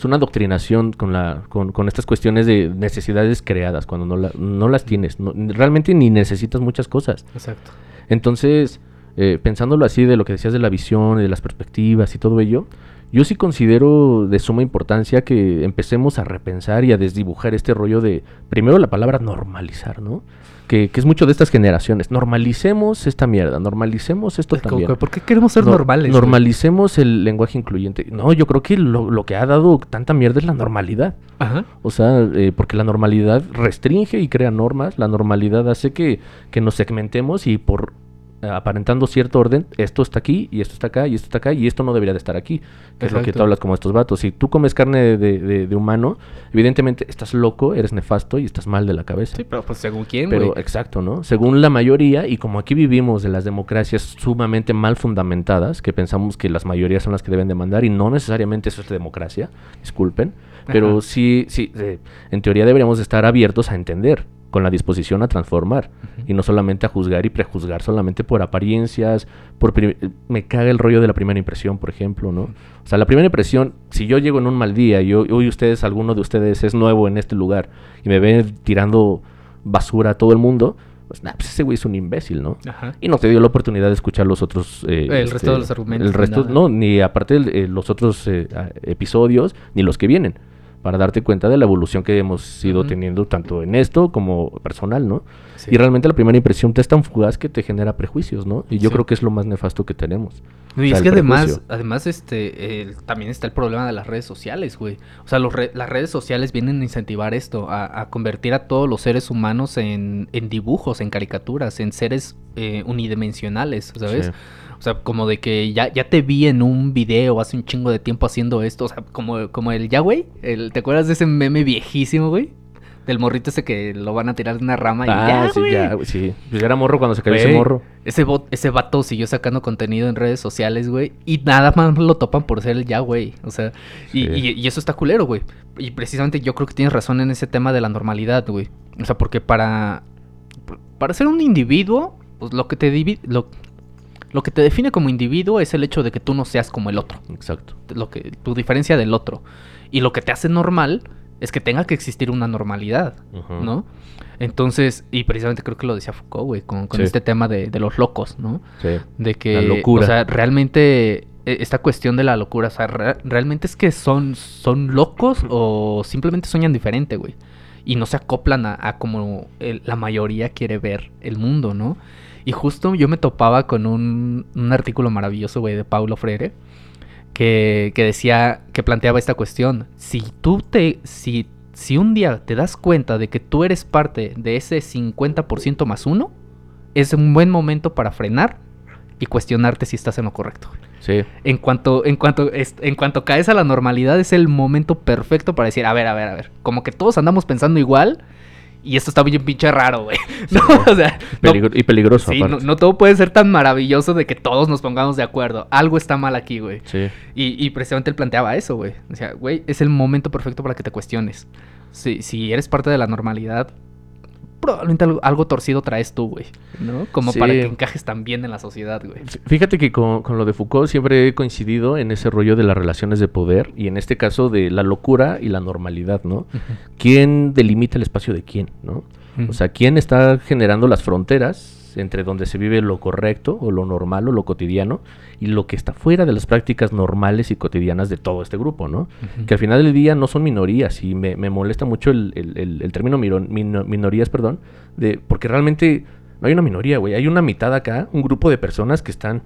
Es una adoctrinación con, la, con, con estas cuestiones de necesidades creadas, cuando no, la- no las tienes. no- realmente ni necesitas muchas cosas. Exacto. Entonces, eh, pensándolo así de lo que decías de la visión, de las perspectivas y todo ello, yo sí considero de suma importancia que empecemos a repensar y a desdibujar este rollo de, primero la palabra normalizar, ¿no? Que, que es mucho de estas generaciones. Normalicemos esta mierda, normalicemos esto Es también. ¿Por qué queremos ser Nor- normales? güey? Normalicemos el lenguaje incluyente. No, yo creo que lo, lo que ha dado tanta mierda es la normalidad. Ajá. O sea, eh, porque la normalidad restringe y crea normas. La normalidad hace que, que nos segmentemos y por aparentando cierto orden, esto está aquí y esto está acá y esto está acá y esto no debería de estar aquí. Que es lo que tú hablas como estos vatos. Si tú comes carne de, de- de humano, evidentemente estás loco, eres nefasto y estás mal de la cabeza. Sí, pero pues según quién, Pero exacto, ¿no? Según la mayoría, y como aquí vivimos de las democracias sumamente mal fundamentadas, que pensamos que las mayorías son las que deben de mandar, y no necesariamente eso es democracia, disculpen, pero Ajá. sí, sí, eh, en teoría deberíamos de estar abiertos a entender, con la disposición a transformar, y no solamente a juzgar y prejuzgar solamente por apariencias, por... Me caga el rollo de la primera impresión, por ejemplo, ¿no? O sea, la primera impresión, si yo llego en un mal día y hoy ustedes, alguno de ustedes es nuevo en este lugar y me ven tirando basura a todo el mundo, pues, nah, pues ese güey es un imbécil, ¿no? Ajá. Y no te dio la oportunidad de escuchar los otros... eh, El resto de los argumentos, El resto, nada. no, ni aparte el- eh, los otros eh, episodios, ni los que vienen, para darte cuenta de la evolución que hemos ido teniendo tanto en esto como personal, ¿no? Sí. Y realmente la primera impresión te es tan fugaz que te genera prejuicios, ¿no? Y yo Sí. creo que es lo más nefasto que tenemos. O y sea, es que además, prejuicio. además este, también está el problema de las redes sociales, güey. O sea, los re- las redes sociales vienen a incentivar esto, a, a convertir a todos los seres humanos en, en dibujos, en caricaturas, en seres eh, unidimensionales, ¿sabes? Sí. O sea, como de que ya, ya te vi en un video hace un chingo de tiempo haciendo esto. O sea, como, como el ya, güey. El, ¿Te acuerdas de ese meme viejísimo, güey? Del morrito ese que lo van a tirar de una rama y Ah, ya, sí, güey. ya, güey, sí. Pues era morro cuando se cayó ese morro. Ese, bot- ese vato siguió sacando contenido en redes sociales, güey. Y nada más lo topan por ser el ya, güey. O sea, y, Sí. y- y eso está culero, güey. Y precisamente yo creo que tienes razón en ese tema de la normalidad, güey. O sea, porque para, para ser un individuo, pues lo que te lo, lo que te define como individuo es el hecho de que tú no seas como el otro. Exacto. Lo que, tu diferencia del otro. Y lo que te hace normal es que tenga que existir una normalidad. ¿no? Entonces, y precisamente creo que lo decía Foucault, güey, con, con Sí. este tema de, de los locos, ¿no? Sí. De que, La locura. o sea, realmente e- esta cuestión de la locura, o sea, re- realmente es que son, son locos o simplemente sueñan diferente, güey. Y no se acoplan a, a como el- la mayoría quiere ver el mundo, ¿no? Y justo yo me topaba con un, un artículo maravilloso, güey, de Paulo Freire, que, que decía, que planteaba esta cuestión. Si tú te, si, si un día te das cuenta de que tú eres parte de ese 50% más uno, es un buen momento para frenar y cuestionarte si estás en lo correcto. Sí. En cuanto, en cuanto, en cuanto caes a la normalidad, es el momento perfecto para decir, a ver, a ver, a ver, como que todos andamos pensando igual. Y esto está bien pinche raro, güey. No, o sea, no- y peligroso, sí, no, no todo puede ser tan maravilloso de que todos nos pongamos de acuerdo. Algo está mal aquí, güey. Sí. Y, y precisamente él planteaba eso, güey. O sea, güey, es el momento perfecto para que te cuestiones. Si, si eres parte de la normalidad, probablemente algo, algo torcido traes tú, güey, ¿no? Como para que encajes tan bien en la sociedad, güey. Fíjate que con, con lo de Foucault siempre he coincidido en ese rollo de las relaciones de poder y en este caso de la locura y la normalidad, ¿no? ¿Quién delimita el espacio de quién, no? O sea, ¿quién está generando las fronteras entre donde se vive lo correcto o lo normal o lo cotidiano y lo que está fuera de las prácticas normales y cotidianas de todo este grupo, ¿no? Que al final del día no son minorías y me, me molesta mucho el, el- el- el término miro- minorías, perdón, de, porque realmente no hay una minoría, güey, hay una mitad acá, un grupo de personas que están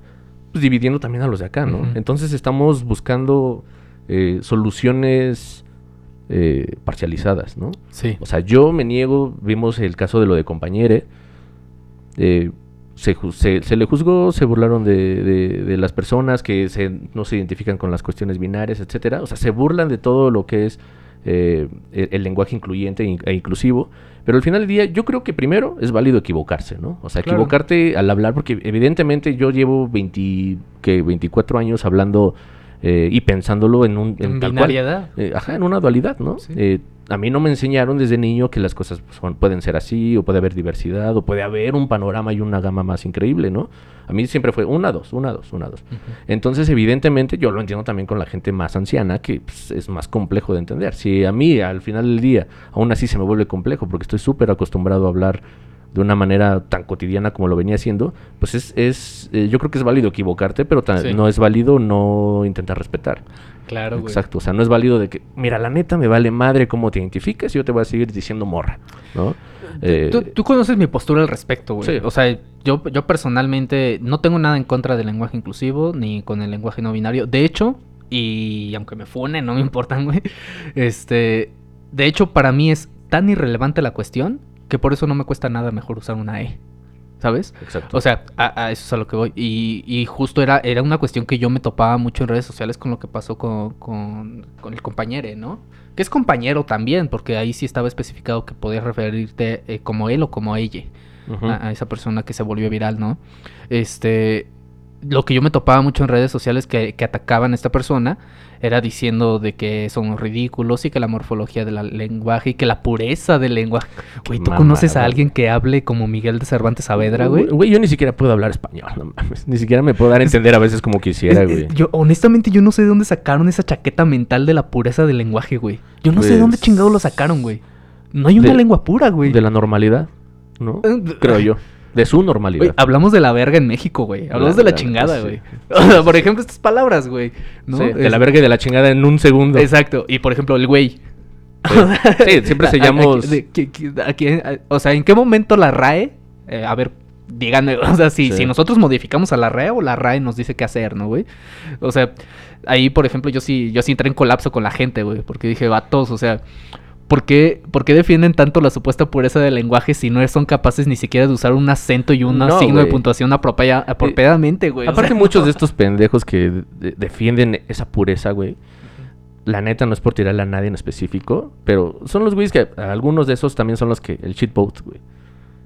pues, dividiendo también a los de acá, ¿no? Entonces estamos buscando eh, soluciones eh, parcializadas, ¿no? Sí. O sea, yo me niego, vimos el caso de lo de compañere, eh, se, se, se le juzgó, se burlaron de, de- de las personas que se, no se identifican con las cuestiones binarias, etcétera. O sea, se burlan de todo lo que es eh, el, el lenguaje incluyente in- e inclusivo. Pero al final del día, yo creo que primero es válido equivocarse, ¿no? O sea, Claro. equivocarte al hablar, porque evidentemente yo llevo 20, que 24 años hablando eh, y pensándolo en un... En tal cual. binariedad. Eh, ajá, en una dualidad, ¿no? Sí. A mí no me enseñaron desde niño que las cosas son, pueden ser así, o puede haber diversidad, o puede haber un panorama y una gama más increíble, ¿no? A mí siempre fue una, dos, una, dos, una, dos. Entonces, evidentemente, yo lo entiendo también con la gente más anciana, que pues, es más complejo de entender. Si a mí, al final del día, aún así se me vuelve complejo, porque estoy súper acostumbrado a hablar de una manera tan cotidiana como lo venía haciendo, pues es, es eh, yo creo que es válido equivocarte, pero Sí. no es válido no intentar respetar. Claro, güey. Exacto, o sea, no es válido de que, mira, la neta me vale madre cómo te identificas y yo te voy a seguir diciendo morra, ¿no? Eh, Tú, tú conoces mi postura al respecto, güey. Sí. O sea, yo, yo personalmente no tengo nada en contra del lenguaje inclusivo ni con el lenguaje no binario. De hecho, y aunque me fune, no me importan, güey. Este, de hecho, para mí es tan irrelevante la cuestión que por eso no me cuesta nada mejor usar una E. ¿Sabes? Exacto. O sea, a, a eso es a lo que voy. Y, y justo era, era una cuestión que yo me topaba mucho en redes sociales con lo que pasó con, con, con el compañero, ¿no? Que es compañero también, porque ahí sí estaba especificado que podías referirte eh, como él o como ella a esa persona que se volvió viral, ¿no? Este, lo que yo me topaba mucho en redes sociales que, que atacaban a esta persona era diciendo de que son ridículos y que la morfología del lenguaje y que la pureza del lenguaje. Güey, ¿tú conoces a alguien que hable como Miguel de Cervantes Saavedra, güey? Güey, yo ni siquiera puedo hablar español, no mames. Ni siquiera me puedo dar a entender a veces como quisiera, güey. yo, honestamente, yo no sé de dónde sacaron esa chaqueta mental de la pureza del lenguaje, güey. Yo no sé de dónde Pues- chingado lo sacaron, güey. No hay una De- lengua pura, güey. De la normalidad, ¿no? Eh, Creo yo. De su normalidad. Hablamos de la verga en México, güey. Hablamos La- de la chingada, sí. güey. O sea, por ejemplo, estas palabras, güey. ¿no? Sí, de la verga y de la chingada en un segundo. Exacto. Y por ejemplo, el güey. Sí, siempre A- a- sellamos- a- de- que- que- a quién- a- o sea, ¿en qué momento la RAE? eh, a ver, díganme, o sea, si nosotros modificamos a la RAE o la RAE nos dice qué hacer, ¿no, güey? O sea, ahí, por ejemplo, yo sí, yo sí entré en colapso con la gente, güey, porque dije, vatos, o sea, ¿por qué, por qué defienden tanto la supuesta pureza del lenguaje si no son capaces ni siquiera de usar un acento y un No, signo de puntuación apropia- apropiadamente, güey? Aparte, sea, muchos no. de estos pendejos que de- defienden esa pureza, güey. La neta no es por tirarle a nadie en específico, pero son los güeyes que algunos de esos también son los que el shitpost, güey.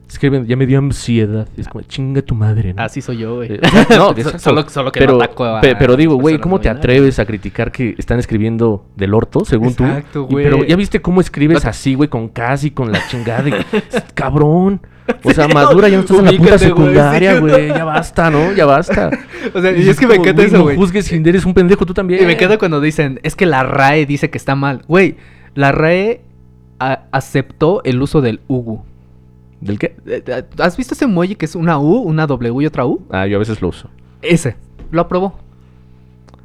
Escriben, ya me dio ansiedad. Es como, chinga tu madre, ¿no? Así soy yo, güey. Eh, no, So- exacto. solo, solo que pero, no ataco a- pe- pero digo, güey, ¿cómo no te atreves a criticar que están escribiendo del orto, según Exacto, tú? Y- güey. pero ya viste cómo escribes No- así, güey, con casi, con la chingada. y- cabrón. O sea, madura, ya no estás en la puta secundaria, güey. Ya basta, ¿no? Ya basta. O sea, y es que me encanta eso, No güey. juzgues si eres un pendejo tú también. Y me queda cuando dicen, es que la RAE dice que está mal. Güey, la RAE aceptó el uso del UGU. ¿Del qué? Eh, eh, ¿Has visto ese emoji que es una U, una W y otra U? Ah, yo a veces lo uso. Ese. Lo aprobó.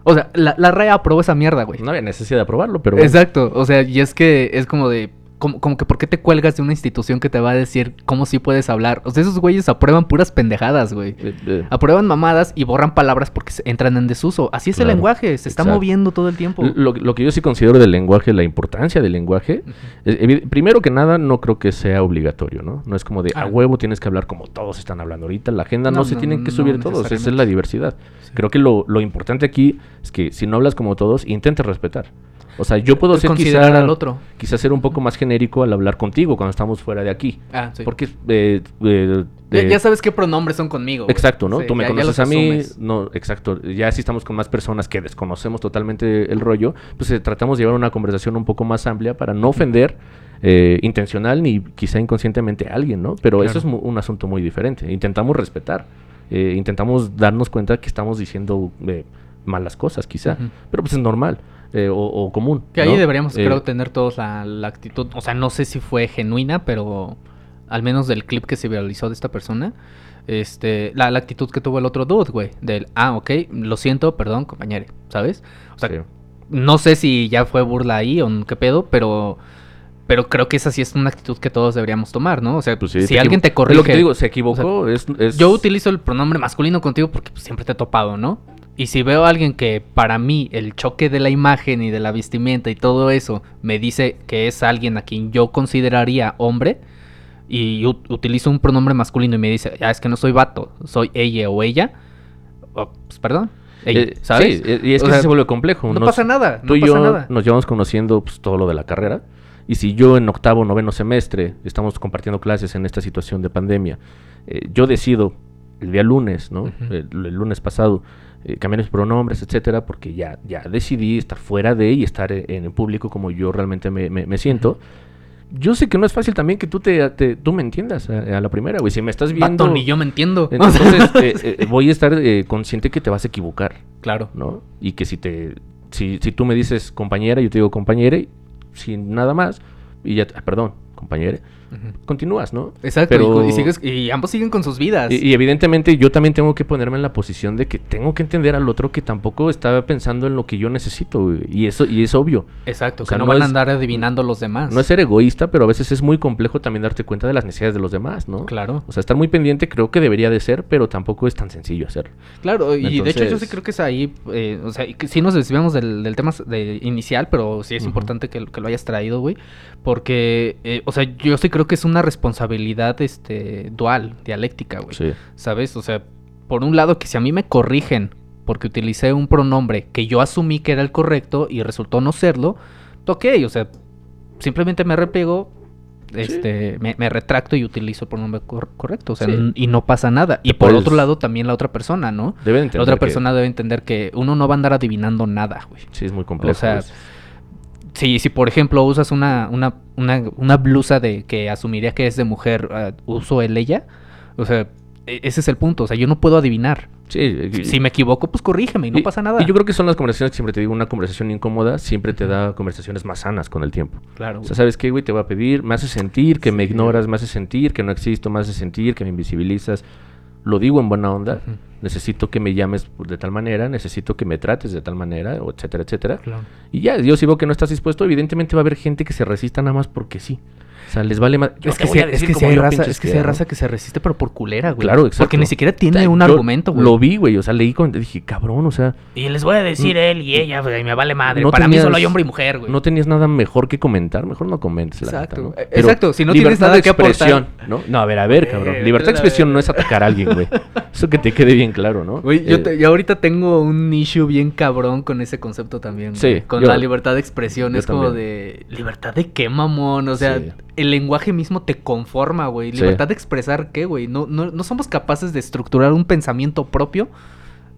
O sea, la, la RAE aprobó esa mierda, güey. No había necesidad de aprobarlo, pero... bueno. Exacto. O sea, y es que es como de... Como, como que ¿por qué te cuelgas de una institución que te va a decir cómo sí puedes hablar? O sea, esos güeyes aprueban puras pendejadas, güey. Eh, eh, Aprueban mamadas y borran palabras porque se- entran en desuso. Así es el lenguaje, se está exacto. moviendo todo el tiempo. Lo, lo que yo sí considero del lenguaje, la importancia del lenguaje, es primero que nada, no creo que sea obligatorio, ¿no? No es como de a Ah. huevo tienes que hablar como todos están hablando ahorita. La agenda no, No, se no, tienen que no subir todos, esa es la diversidad. Sí. Creo que lo, lo importante aquí es que si no hablas como todos, intentes respetar. O sea, yo puedo ser considerar quizá, al otro. quizá ser un poco más genérico al hablar contigo cuando estamos fuera de aquí. Ah, sí. Porque eh, eh, Ya, eh, ya sabes qué pronombres son conmigo. güey. Exacto, ¿no? Sí, Tú me ya- conoces a mí, asumes. no, exacto. Ya si estamos con más personas que desconocemos totalmente el rollo, pues eh, tratamos de llevar una conversación un poco más amplia para no ofender eh, intencional ni quizá inconscientemente a alguien, ¿no? Pero eso es un asunto muy diferente. Intentamos respetar, eh, intentamos darnos cuenta que estamos diciendo eh, malas cosas, quizá, pero pues es normal eh, o, o común. Que ahí ¿no? deberíamos, Eh, creo, tener todos la, la actitud. O sea, no sé si fue genuina, pero al menos del clip que se viralizó de esta persona. Este, la, la actitud que tuvo el otro dude, güey. Del, ah, ok, lo siento, perdón, compañero. ¿Sabes? O sea, sí. no sé si ya fue burla ahí o qué pedo, pero. Pero creo que esa sí es una actitud que todos deberíamos tomar, ¿no? O sea, Pues sí, si te alguien te es corrige. Lo que te digo, se equivocó. es, es- Yo utilizo el pronombre masculino contigo porque pues, siempre te he topado, ¿no? Y si veo a alguien que para mí el choque de la imagen y de la vestimenta y todo eso me dice que es alguien a quien yo consideraría hombre y ut- utilizo un pronombre masculino y me dice, ya es que no soy vato, soy ella o ella, oh, pues perdón, ella, eh, ¿sabes? Sí, eh, y es O que sea, sí se vuelve complejo. no Nos- pasa nada, no tú y pasa yo nada. nos llevamos conociendo pues, todo lo de la carrera. Y si yo en octavo, noveno semestre estamos compartiendo clases en esta situación de pandemia, eh, yo decido el día lunes, ¿no? El lunes pasado, eh, cambiar mis pronombres, etcétera, porque ya, ya decidí estar fuera de y estar e- en el público como yo realmente me, me- me siento. Yo sé que no es fácil también que tú te, te- tú me entiendas a, a la primera, güey. Si me estás viendo, Vato, ni yo me entiendo. entonces eh, eh, voy a estar eh, consciente que te vas a equivocar. claro. ¿no? Y que si te si, si tú me dices compañera, yo te digo compañere, sin nada más, y ya, ah, perdón, continúas, ¿no? Exacto, Pero- y, y sigues- y ambos siguen con sus vidas. Y, y evidentemente yo también tengo que ponerme en la posición de que tengo que entender al otro que tampoco está pensando en lo que yo necesito, güey, y eso y es obvio. Exacto, o que sea, no, no van a andar adivinando los demás. No es ser egoísta, pero a veces es muy complejo también darte cuenta de las necesidades de los demás, ¿no? Claro. O sea, estar muy pendiente creo que debería de ser, pero tampoco es tan sencillo hacerlo. Claro, y de hecho yo sí creo que es ahí, eh, o sea, que sí nos desviamos del, del tema de inicial, pero sí es importante que, que lo hayas traído, güey, porque, eh, o sea, yo sí creo que es una responsabilidad, este, dual, dialéctica, güey, Sí. ¿sabes? O sea, por un lado que si a mí me corrigen porque utilicé un pronombre que yo asumí que era el correcto y resultó no serlo, ok, o sea, simplemente me repliego, este, me, me retracto y utilizo el pronombre cor- correcto, o sea, Sí. y no pasa nada. Y por puedes- otro lado también la otra persona, ¿no? Deben La entender otra que persona debe entender que uno no va a andar adivinando nada, güey. Sí, es muy complejo. O sea, pues. Si, si por ejemplo usas una, una, una, una blusa de que asumiría que es de mujer, ah, uso el ella, o sea, e- ese es el punto, o sea, yo no puedo adivinar. Sí, Si me equivoco, pues corrígeme y no y- pasa nada. Y yo creo que son las conversaciones que siempre te digo, una conversación incómoda siempre te da conversaciones más sanas con el tiempo. Claro, O sea, ¿sabes qué, güey? Te voy a pedir, me hace sentir que me Sí. ignoras, me hace sentir que no existo, me hace sentir que me invisibilizas. Lo digo en buena onda. Necesito que me llames de tal manera, necesito que me trates de tal manera, etcétera, etcétera. Claro. Y ya, yo si veo que no estás dispuesto, evidentemente va a haber gente que se resista nada más porque sí. O sea, les vale más. Es que, a es que hay raza, es que sí hay raza que se resiste pero por culera, güey. Claro, exacto. Porque ni siquiera tiene un argumento, güey. Lo vi, güey. O sea, leí. Dije, cabrón, o sea... Y les voy a decir él y ella, güey, me vale madre. No Para mí tenías- solo hay hombre y mujer, güey. No tenías nada mejor que comentar, mejor no comentes la Exacto. neta, ¿no? Eh, exacto, si no tienes nada de que aportar. expresión, ¿no? No, a ver, a ver, cabrón. Eh, Libertad de expresión no es atacar a alguien, güey. Eso que te quede bien claro, ¿no? Güey, yo, Eh, te- yo ahorita tengo un issue bien cabrón con ese concepto también. Sí, Con la libertad de expresión. Es como de. ¿Libertad de qué, mamón? O sea. El lenguaje mismo te conforma, güey. Sí. ¿Libertad de expresar qué, güey? No, no, no somos capaces de estructurar un pensamiento propio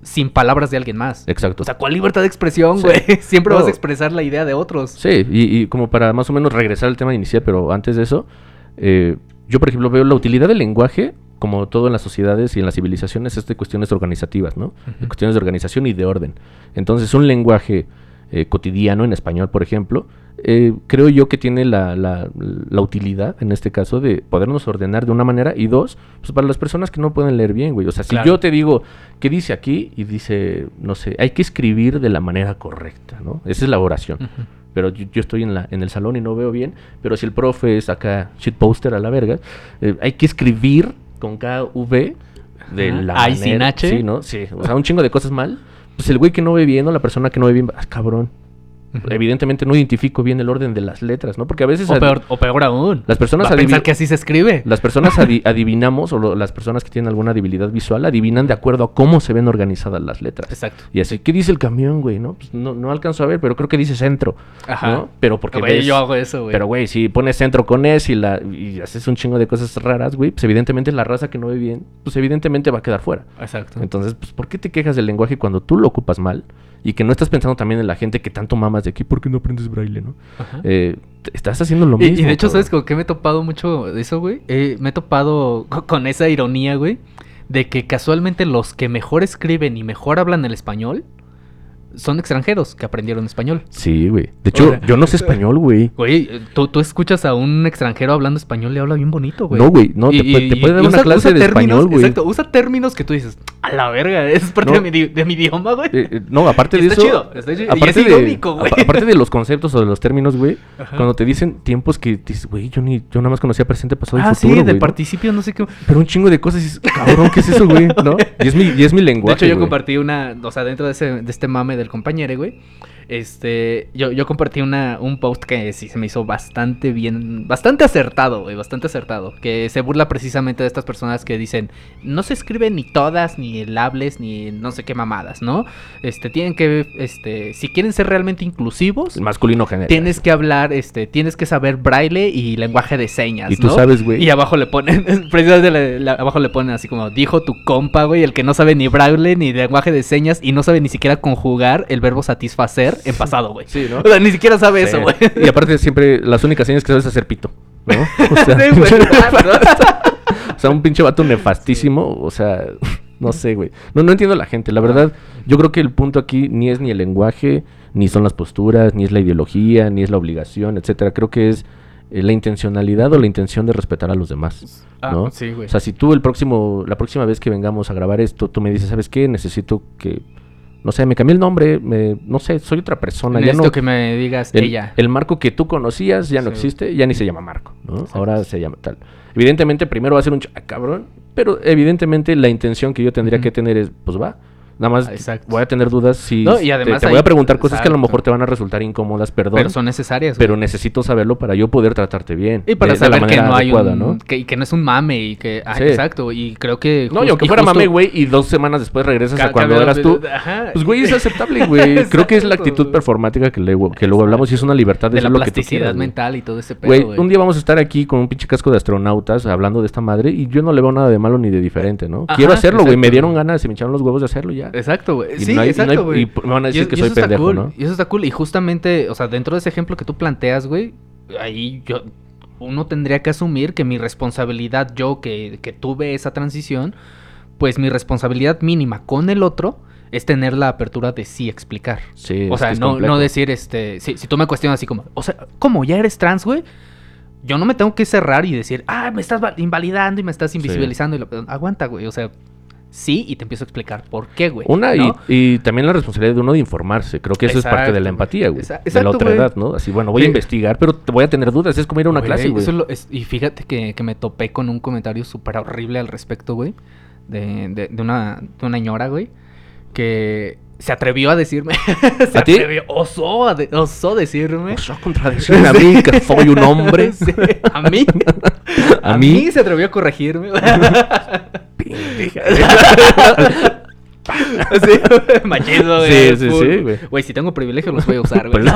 sin palabras de alguien más. Exacto. O sea, ¿cuál libertad de expresión, Sí. güey? Siempre No. vas a expresar la idea de otros. Sí, y, y como para más o menos regresar al tema inicial, pero antes de eso, eh, yo por ejemplo veo la utilidad del lenguaje, como todo en las sociedades y en las civilizaciones, es de cuestiones organizativas, ¿no? De cuestiones de organización y de orden. Entonces, un lenguaje eh, cotidiano en español, por ejemplo, eh, creo yo que tiene la, la- la utilidad, en este caso, de podernos ordenar de una manera, y dos, pues para las personas que no pueden leer bien, güey. O sea, si Claro. yo te digo, ¿qué dice aquí? Y dice, no sé, hay que escribir de la manera correcta, ¿no? Esa es la oración pero yo, yo estoy en, la, en el salón y no veo bien. Pero si el profe es acá shitposter a la verga, eh, hay que escribir con KV de la Ay, sin H. Sí, ¿no? Sí, o sea, un chingo de cosas mal. Pues el güey que no ve bien o la persona que no ve bien, ah, cabrón. Evidentemente no identifico bien el orden de las letras, ¿no? Porque a veces O peor, o peor aún. las personas Va a pensar que así se escribe. las personas adi- adivinamos, o lo- las personas que tienen alguna debilidad visual, adivinan de acuerdo a cómo se ven organizadas las letras. Exacto. Y así, ¿qué dice el camión, güey? No, pues no, no alcanzo a ver, pero creo que dice centro. Ajá. ¿no? Pero porque Güey, ves- yo hago eso, güey. Pero, güey, si pones centro con S y, la, y haces un chingo de cosas raras, güey, pues evidentemente la raza que no ve bien, pues evidentemente va a quedar fuera. Exacto. Entonces, pues, ¿por qué te quejas del lenguaje cuando tú lo ocupas mal? Y que no estás pensando también en la gente que tanto mamas de aquí, ¿por qué no aprendes braille, no? Eh, estás haciendo lo mismo. y, de hecho, cabrón. ¿sabes con qué me he topado mucho de eso, güey? Eh, me he topado co- con esa ironía, güey, de que casualmente los que mejor escriben y mejor hablan el español son extranjeros que aprendieron español. Sí, güey. De hecho, yo no sé español, güey. Güey, eh, tú, tú escuchas a un extranjero hablando español y habla bien bonito, güey. No, güey, no, te Y- puede- te y- puede dar y una usa- clase usa de términos- español, güey. Exacto, usa términos que tú dices, a la verga, es parte No. de, mi, de mi idioma, güey. Eh, eh, no, aparte de Está eso. chido, está chido. Y Aparte es de, irónico, güey. apa- aparte de los conceptos o de los términos, güey. Cuando te dicen tiempos que dices, güey, yo ni, yo nada más conocía presente, pasado y ah, futuro. sí, güey, del ¿no? participio, no sé qué. Pero un chingo de cosas y dices, cabrón, ¿qué es eso, güey? ¿No? Y es mi, y es mi De lenguaje. hecho, yo compartí una, o sea, dentro de, ese, de este mame del compañero, güey. Este, yo, yo compartí una, un post que sí se me hizo bastante bien, bastante acertado, güey, bastante acertado. Que se burla precisamente de estas personas que dicen, no se escriben ni todas, ni el hables, ni no sé qué mamadas, ¿no? Este, tienen que, este, si quieren ser realmente inclusivos, El masculino general. tienes que hablar, este, tienes que saber braille y lenguaje de señas, Y tú ¿no? sabes, güey. Y abajo le ponen, precisamente le- le- abajo le ponen así como, dijo tu compa, güey, el que no sabe ni braille ni lenguaje de señas y no sabe ni siquiera conjugar el verbo satisfacer en pasado, güey. Sí, ¿no? O sea, ni siquiera sabe Sí. eso, güey. Y aparte siempre las únicas señas que sabes es hacer pito, ¿no? O sea, Sí, güey, claro. o sea, un pinche vato nefastísimo, o sea, no sé, güey. No, no entiendo a la gente, la verdad, yo creo que el punto aquí ni es ni el lenguaje, ni son las posturas, ni es la ideología, ni es la obligación, etcétera. Creo que es eh, la intencionalidad o la intención de respetar a los demás, Ah, ¿no? sí, güey. O sea, si tú el próximo, la próxima vez que vengamos a grabar esto, tú me dices, ¿sabes qué? Necesito que, no sé, me cambié el nombre, me, no sé, soy otra persona, ya Necesito no, que me digas el, ella. el Marco que tú conocías ya no Sí. existe, ya ni se llama Marco, ¿no? Exacto. Ahora se llama tal. Evidentemente, primero va a ser un ch- ah, cabrón, pero evidentemente la intención que yo tendría que tener es, pues va. Nada más Exacto. voy a tener dudas si No, y te- además te, voy a preguntar cosas que a lo mejor te van a resultar incómodas, perdón, pero son necesarias, pero necesito saberlo para yo poder tratarte bien. Y para de- de la saber que no hay adecuada, un... ¿no? Que, que no es un mame y que... Ah, Sí. exacto. Y creo que... No, y aunque y fuera justo- mame, güey, y dos semanas después regresas a cuando eras tú. Ajá. Pues, güey, es aceptable, güey. Creo que es la actitud performática que luego, que luego hablamos y es una libertad de, de la lo que tú plasticidad güey. mental y todo ese pedo, Güey, güey. un día vamos a estar aquí con un pinche casco de astronautas hablando de esta madre y yo no le veo nada de malo ni de diferente, ¿no? Quiero hacerlo, güey. Me dieron ganas, se me echaron los huevos de hacerlo ya. Exacto, güey. Sí, no hay- exacto, güey. y me van a decir Y- que y soy pendejo, cool, ¿no? Y eso está cool. Y justamente, o sea, dentro de ese ejemplo que tú planteas, güey, ahí yo... Uno tendría que asumir que mi responsabilidad, yo que, que tuve esa transición, pues mi responsabilidad mínima con el otro es tener la apertura de sí explicar. Sí, O es sea, que no, no decir, este, si, si tú me cuestionas así como, o sea, ¿cómo? ¿Ya eres trans, güey? Yo no me tengo que cerrar y decir, ah, me estás va- invalidando y me estás invisibilizando. Y lo- aguanta, güey. O sea, sí, y te empiezo a explicar por qué, güey. Una, y, ¿no? y también la responsabilidad de uno de informarse. Creo que eso es parte de la empatía, güey. De la otra güey. edad, ¿no? Así, bueno, voy a investigar, pero te voy a tener dudas. Es como ir a una Güey, clase, güey. eso es lo- es- y fíjate que, que me topé con un comentario súper horrible al respecto, güey. De, de, de una, de una ñora, güey. Que se atrevió a decirme. se ¿A ti? atrevió, osó, a de- osó decirme. Osó contradecirme a mí, que soy un hombre. Sí, a mí. ¿A a, mí? mí? se atrevió a corregirme. sí, güey. Sí, sí, sí, güey. Güey, si tengo privilegios los voy a usar, güey. Pues-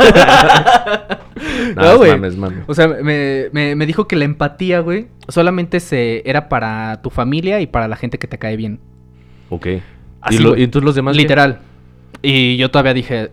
No, güey. mames, mames. O sea, me, me- me dijo que la empatía, güey, solamente se era para tu familia y para la gente que te cae bien. Ok. Así, ¿Y, lo- y entonces los demás? qué? Y yo todavía dije,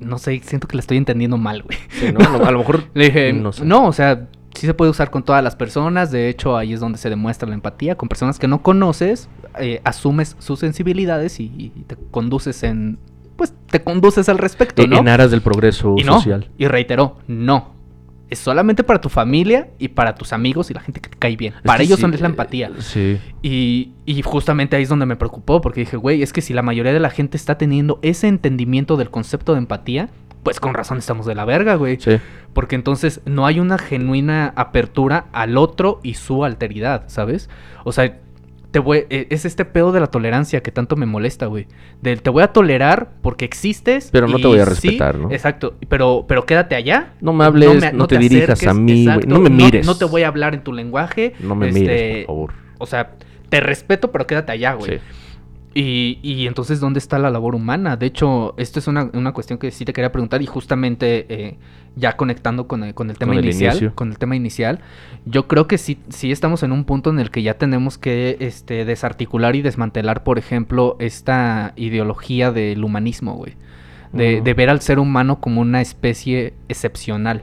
no sé, siento que la estoy entendiendo mal, güey. Sí, ¿no? A lo- mejor. Le dije, No o sea, sí se puede usar con todas las personas. De hecho, ahí es donde se demuestra la empatía. Con personas que no conoces, eh, asumes sus sensibilidades y, y te conduces en. Pues te conduces al respecto, ¿no? En aras del progreso y no. social. Y reiteró, no. Es solamente para tu familia y para tus amigos y la gente que te cae bien. Es para ellos sí, son es la eh, empatía. Sí. Y, y justamente ahí es donde me preocupó, porque dije, güey, es que si la mayoría de la gente está teniendo ese entendimiento del concepto de empatía, pues con razón estamos de la verga, güey. Sí. Porque entonces no hay una genuina apertura al otro y su alteridad, ¿sabes? O sea, te voy, eh, es este pedo de la tolerancia que tanto me molesta, güey. Del te voy a tolerar porque existes. Pero no te voy a sí, respetar, ¿no? Exacto, pero, pero quédate allá. No me hables, no te dirijas a mí, güey, exacto, no me mires. No, te voy a hablar en tu lenguaje. No me este, mires, por favor. O sea, te respeto, pero quédate allá, güey. Sí. Y, y entonces, ¿dónde está la labor humana? De hecho, esto es una, una cuestión que sí te quería preguntar y justamente eh, ya conectando con el, con el tema Con inicial, con el tema inicial, yo creo que sí, sí estamos en un punto en el que ya tenemos que este, desarticular y desmantelar, por ejemplo, esta ideología del humanismo, güey. De, de ver al ser humano como una especie excepcional,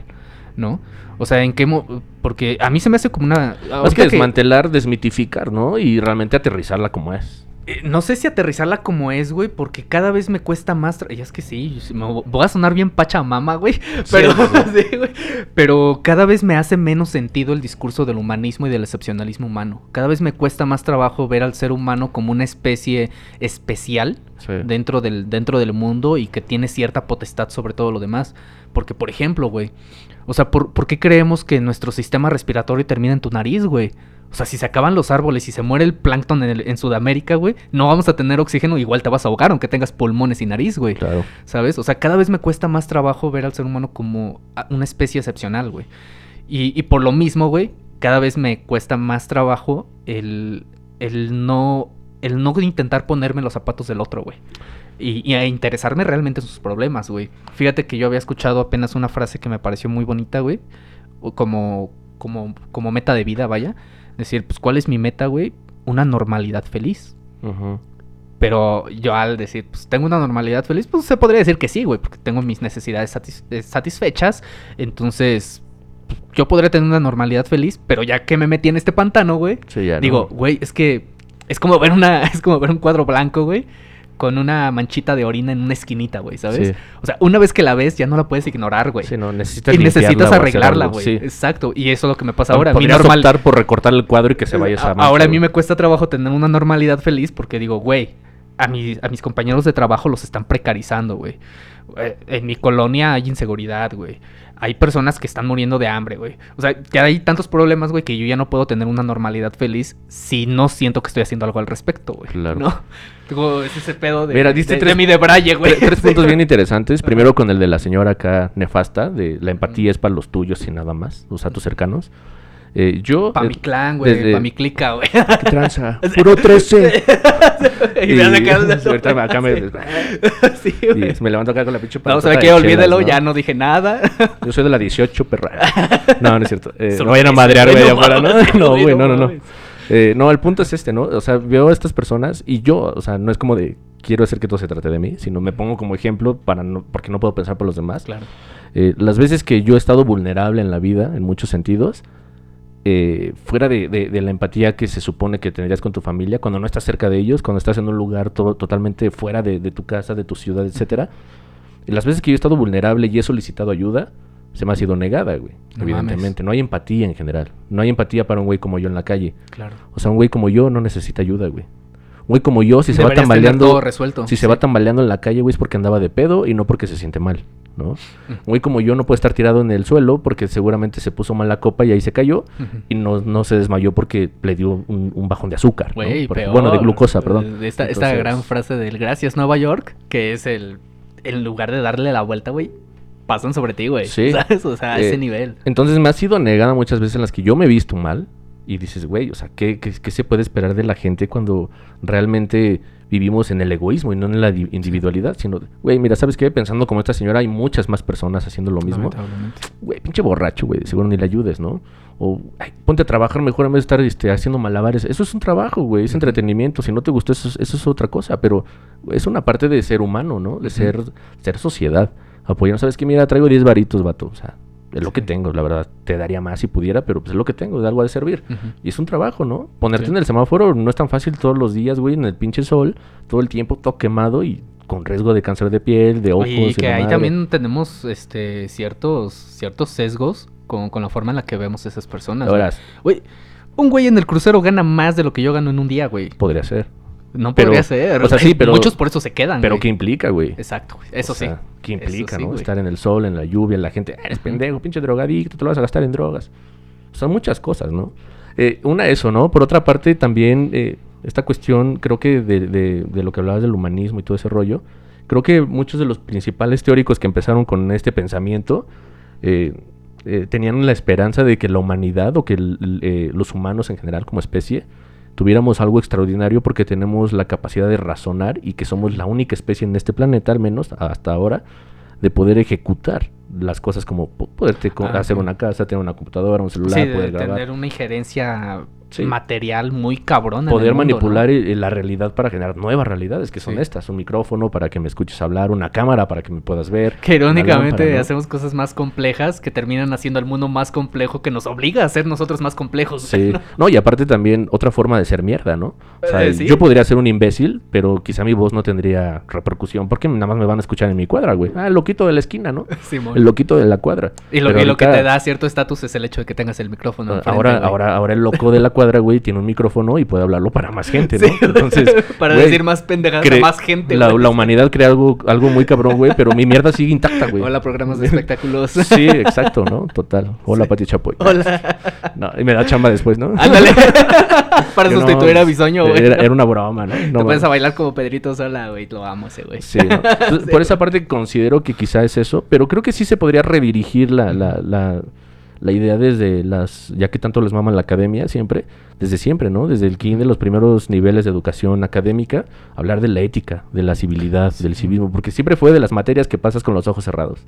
¿no? O sea, en qué... mo- porque a mí se me hace como una... Más que- desmantelar, desmitificar, ¿no? Y realmente aterrizarla como es. Eh, No sé si aterrizarla como es, güey, porque cada vez me cuesta más. tra- Y es que sí, me voy a sonar bien pachamama, güey. Pero, sí, güey. pero cada vez me hace menos sentido el discurso del humanismo y del excepcionalismo humano. Cada vez me cuesta más trabajo ver al ser humano como una especie especial Sí. dentro del, dentro del mundo y que tiene cierta potestad sobre todo lo demás. Porque, por ejemplo, güey, o sea, ¿por, por qué creemos que nuestro sistema respiratorio termina en tu nariz, güey? O sea, si se acaban los árboles y se muere el plancton en, el- en Sudamérica, güey, no vamos a tener oxígeno, igual te vas a ahogar aunque tengas pulmones y nariz, güey. Claro. ¿Sabes? O sea, cada vez me cuesta más trabajo ver al ser humano como una especie excepcional, güey. Y, y por lo mismo, güey, cada vez me cuesta más trabajo el, el no el no intentar ponerme los zapatos del otro, güey. Y, y a interesarme realmente en sus problemas, güey. Fíjate que yo había escuchado apenas una frase que me pareció muy bonita, güey. Como, como, como meta de vida, vaya. Decir, pues, ¿cuál es mi meta, güey? Una normalidad feliz. Pero yo al decir, pues tengo una normalidad feliz, pues se podría decir que sí, güey, porque tengo mis necesidades satis- eh, satisfechas. Entonces, pues, yo podría tener una normalidad feliz, pero ya que me metí en este pantano, güey, Sí, digo, ¿no? güey, es que es como ver una, es como ver un cuadro blanco, güey, con una manchita de orina en una esquinita, güey, ¿sabes? Sí. O sea, una vez que la ves, ya no la puedes ignorar, güey. Sí, no, necesitas y necesitas arreglarla, güey. Sí. Exacto. Y eso es lo que me pasa ahora. Podrías normal, optar por recortar el cuadro y que se vaya esa mancha, Ahora a mí me cuesta trabajo tener una normalidad feliz porque digo, güey, a, mi- a mis compañeros de trabajo los están precarizando, güey. Eh, En mi colonia hay inseguridad, güey. Hay personas que están muriendo de hambre, güey. O sea, que hay tantos problemas, güey, que yo ya no puedo tener una normalidad feliz si no siento que estoy haciendo algo al respecto, güey. Claro. Es ese pedo de, Mira, diste de, tres- de mi de Braille, güey. Tre- Tres puntos bien interesantes. Primero con el de la señora acá nefasta, de la empatía es para los tuyos y nada más, o sea, tus cercanos. Eh, yo... Pa' eh, mi clan, güey. Pa' mi clica, güey. ¿Qué tranza? Puro 13. y acá- ahorita acá me... Sí, y me levanto acá con la pinche ¿sabe de qué? chelas, Olvídelo, ¿no? ya no dije nada. Yo soy de la 18, perra. No, no es cierto. Eh, no vayan a madrear, güey, afuera, ¿no? No, güey, no no, no. Eh, no, el punto es este, ¿no? O sea, veo a estas personas y yo, o sea, no es como de quiero hacer que todo se trate de mí, sino me pongo como ejemplo para no, porque no puedo pensar por los demás. Claro. Eh, las veces que yo he estado vulnerable en la vida, en muchos sentidos, eh, fuera de, de- de la empatía que se supone que tendrías con tu familia, cuando no estás cerca de ellos, cuando estás en un lugar totalmente fuera de, de tu casa, de tu ciudad, etcétera, las veces que yo he estado vulnerable y he solicitado ayuda, se me ha sido negada, güey. No evidentemente. No hay empatía en general. No hay empatía para un güey como yo en la calle. Claro. O sea, un güey como yo no necesita ayuda, güey. Un güey como yo, si se va tambaleando. todo resuelto. Si se va tambaleando en la calle, güey, es porque andaba de pedo y no porque se siente mal, ¿no? Güey como yo no puede estar tirado en el suelo porque seguramente se puso mal la copa y ahí se cayó y no, no se desmayó porque le dio un, un bajón de azúcar. Bueno, de glucosa, perdón. Esta, gran frase del gracias Nueva York, que es el, en lugar de darle la vuelta, güey, pasan sobre ti, güey. Sí. ¿Sabes? O sea, a Eh, ese nivel. Entonces me ha sido negada muchas veces en las que yo me he visto mal y dices, güey, o sea, ¿qué, qué, qué se puede esperar de la gente cuando realmente vivimos en el egoísmo y no en la di- individualidad? Sino, güey, mira, ¿sabes qué? Pensando como esta señora, hay muchas más personas haciendo lo mismo. Lamentablemente. Güey, pinche borracho, güey, seguro ni le ayudes, ¿no? O, ay, ponte a trabajar mejor en vez de estar este, haciendo malabares. Eso es un trabajo, güey, es entretenimiento. Si no te gustó, eso, es- eso es otra cosa, pero es una parte de ser humano, ¿no? De ser, ser sociedad. Apoyar, ¿sabes qué? Mira, traigo 10 varitos, vato. O sea, es lo que tengo, la verdad. Te daría más si pudiera, pero pues es lo que tengo, de algo ha de servir. Y es un trabajo, ¿no? Ponerte Sí. en el semáforo no es tan fácil todos los días, güey, en el pinche sol, todo el tiempo, todo quemado y con riesgo de cáncer de piel, de ojos. Oye, y que ahí madre. también tenemos este ciertos ciertos sesgos con, con la forma en la que vemos a esas personas. Ahora, Güey, un güey en el crucero gana más de lo que yo gano en un día, güey. podría ser. No Pero, podría ser. o sea, sí, Hay- pero- Muchos por eso se quedan, Pero güey. ¿qué implica, güey? Exacto. Eso O sí. sea, ¿Qué implica, no? Estar en el sol, en la lluvia, la gente, "Ah, eres pendejo, pinche drogadicto, te lo vas a gastar en drogas. Son muchas cosas, ¿no? Eh, una, eso, ¿no? Por otra parte, también, eh, Esta cuestión, creo que de, de- de lo que hablabas del humanismo y todo ese rollo, creo que muchos de los principales teóricos que empezaron con este pensamiento eh, eh, tenían la esperanza de que la humanidad o que el- eh, los humanos en general como especie tuviéramos algo extraordinario porque tenemos la capacidad de razonar y que somos la única especie en este planeta, al menos hasta ahora, de poder ejecutar las cosas como po- poderte Ah, hacer una casa, tener una computadora, un celular, Sí, de poder grabar. tener una injerencia Sí. material muy en el poder mundo, manipular ¿no? la realidad para generar nuevas realidades que son Sí. estas, un micrófono para que me escuches hablar, una cámara para que me puedas ver. Que irónicamente lámpara, ¿no? hacemos cosas más complejas que terminan haciendo el mundo más complejo que nos obliga a ser nosotros más complejos. Sí, no, y aparte también otra forma de ser mierda, ¿no? O sea, Eh, sí. yo podría ser un imbécil, pero quizá mi voz no tendría repercusión porque nada más me van a escuchar en mi cuadra, güey. Ah, el loquito de la esquina, ¿no? Simón. El loquito de la cuadra. Y lo, y lo que te da cierto estatus es el hecho de que tengas el micrófono. Ah, enfrente, ahora, güey. ahora, ahora el loco de la cuadra, güey, tiene un micrófono y puede hablarlo para más gente, ¿no? Sí, Entonces, para güey, decir más pendejadas a más gente. La, humanidad crea algo, algo muy cabrón, güey, pero mi mierda sigue intacta, güey. Hola, programas de espectáculos. Sí, exacto, ¿no? Total. Hola, Sí. Pati Chapoy. Hola. No, y me da chamba después, ¿no? Ándale. Para no, sustituir a Bisoño, güey. Era, era una broma, ¿no? No Te pones a bailar como Pedrito sola, güey. Lo amo ese, güey. Sí, ¿no? Entonces, por esa parte considero que quizá es eso, pero creo que sí se podría redirigir la, la, la, la idea desde las, ya que tanto les maman la academia siempre, desde siempre, ¿no? Desde el kinder, los primeros niveles de educación académica, hablar de la ética, de la civilidad, del civismo, porque siempre fue de las materias que pasas con los ojos cerrados.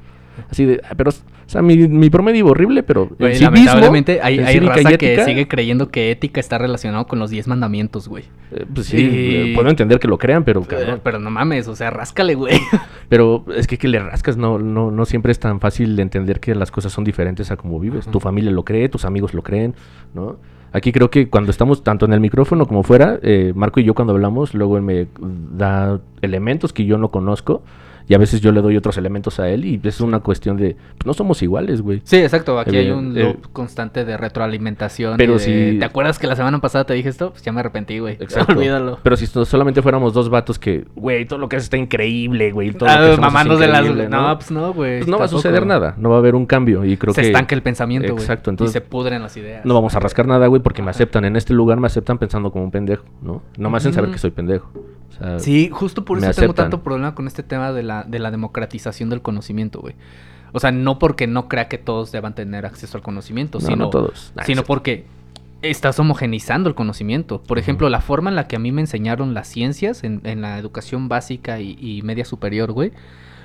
Así de, ah, pero, o sea, mi, mi promedio horrible, pero Güey, civismo, lamentablemente hay, y raza que sigue creyendo que ética está relacionado con los 10 mandamientos, güey. eh, pues sí, Y- eh, puedo entender que lo crean, pero cabrón. Eh, Pero no mames, o sea, ráscale, güey. Pero es que que le rascas no, no, no siempre es tan fácil de entender que las cosas son diferentes a como vives. Ajá. Tu familia lo cree, tus amigos lo creen, ¿no? Aquí creo que cuando estamos tanto en el micrófono como fuera, eh, Marco y yo cuando hablamos, luego él me da elementos que yo no conozco y a veces yo le doy otros elementos a él y es una cuestión de, pues no somos iguales, güey. Sí, exacto. Aquí hay un eh, loop constante de retroalimentación. pero y de, si- ¿Te acuerdas que la semana pasada te dije esto? Pues ya me arrepentí, güey. Exacto. Olvídalo. Pero si so- solamente fuéramos dos vatos que, güey, todo lo que haces está increíble, güey. todo lo que Ah, hacemos es mamando de las... increíble", No, pues no, güey. Pues no va a suceder nada, no va a haber un cambio y creo se que estanca el pensamiento, güey. Exacto, Y entonces- se pudren las ideas. No vamos a rascar nada, güey, porque me aceptan en este lugar, me aceptan pensando como un pendejo, ¿no? No me hacen saber que soy pendejo. O sea, Sí, justo por eso tengo aceptan. tanto problema con este tema de la, de la democratización del conocimiento, güey. O sea, no porque no crea que todos deban tener acceso al conocimiento, no, sino, no todos. Nah, sino sí. porque estás homogenizando el conocimiento. Por ejemplo, la forma en la que a mí me enseñaron las ciencias en, en la educación básica y, y media superior, güey,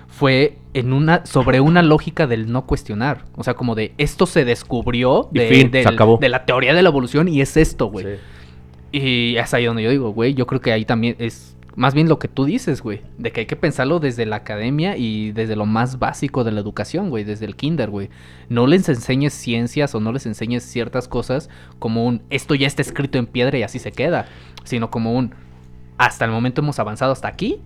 fue en una sobre una lógica del no cuestionar. O sea, como de esto se descubrió Y de, fin, se acabó. de la teoría de la evolución y es esto, güey. Sí. Y es ahí donde yo digo, güey, yo creo que ahí también es más bien lo que tú dices, güey, de que hay que pensarlo desde la academia y desde lo más básico de la educación, güey, desde el kinder, güey. No les enseñes ciencias o no les enseñes ciertas cosas como un esto ya está escrito en piedra y así se queda, sino como un hasta el momento hemos avanzado hasta aquí.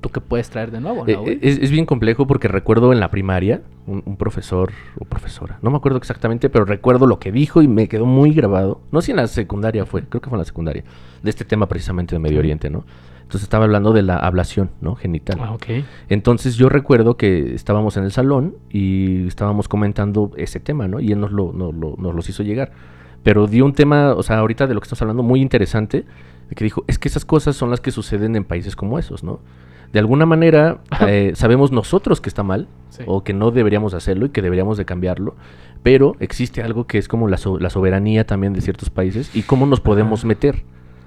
¿Tú qué puedes traer de nuevo, Eh, no, güey? es, es bien complejo porque recuerdo en la primaria un, un profesor o profesora, no me acuerdo exactamente, pero recuerdo lo que dijo y me quedó muy grabado. No sé si en la secundaria fue, creo que fue en la secundaria, de este tema precisamente de Medio Oriente, ¿no? Entonces estaba hablando de la ablación, ¿no? Genital. Ah, ok. Entonces yo recuerdo que estábamos en el salón y estábamos comentando ese tema, ¿no? Y él nos lo, nos lo, nos los hizo llegar. Pero dio un tema, o sea, ahorita de lo que estamos hablando, muy interesante, que dijo, es que esas cosas son las que suceden en países como esos, ¿no? De alguna manera eh, sabemos nosotros que está mal Sí. o que no deberíamos hacerlo y que deberíamos de cambiarlo, pero existe algo que es como la, so- la soberanía también de ciertos países y cómo nos podemos meter.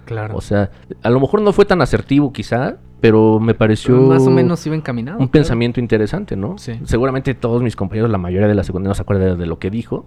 Claro. O sea, a lo mejor no fue tan asertivo quizá, pero me pareció más o menos iba encaminado. un claro. pensamiento interesante, ¿no? Sí. Seguramente todos mis compañeros, la mayoría de la secundaria no se acuerdan de lo que dijo,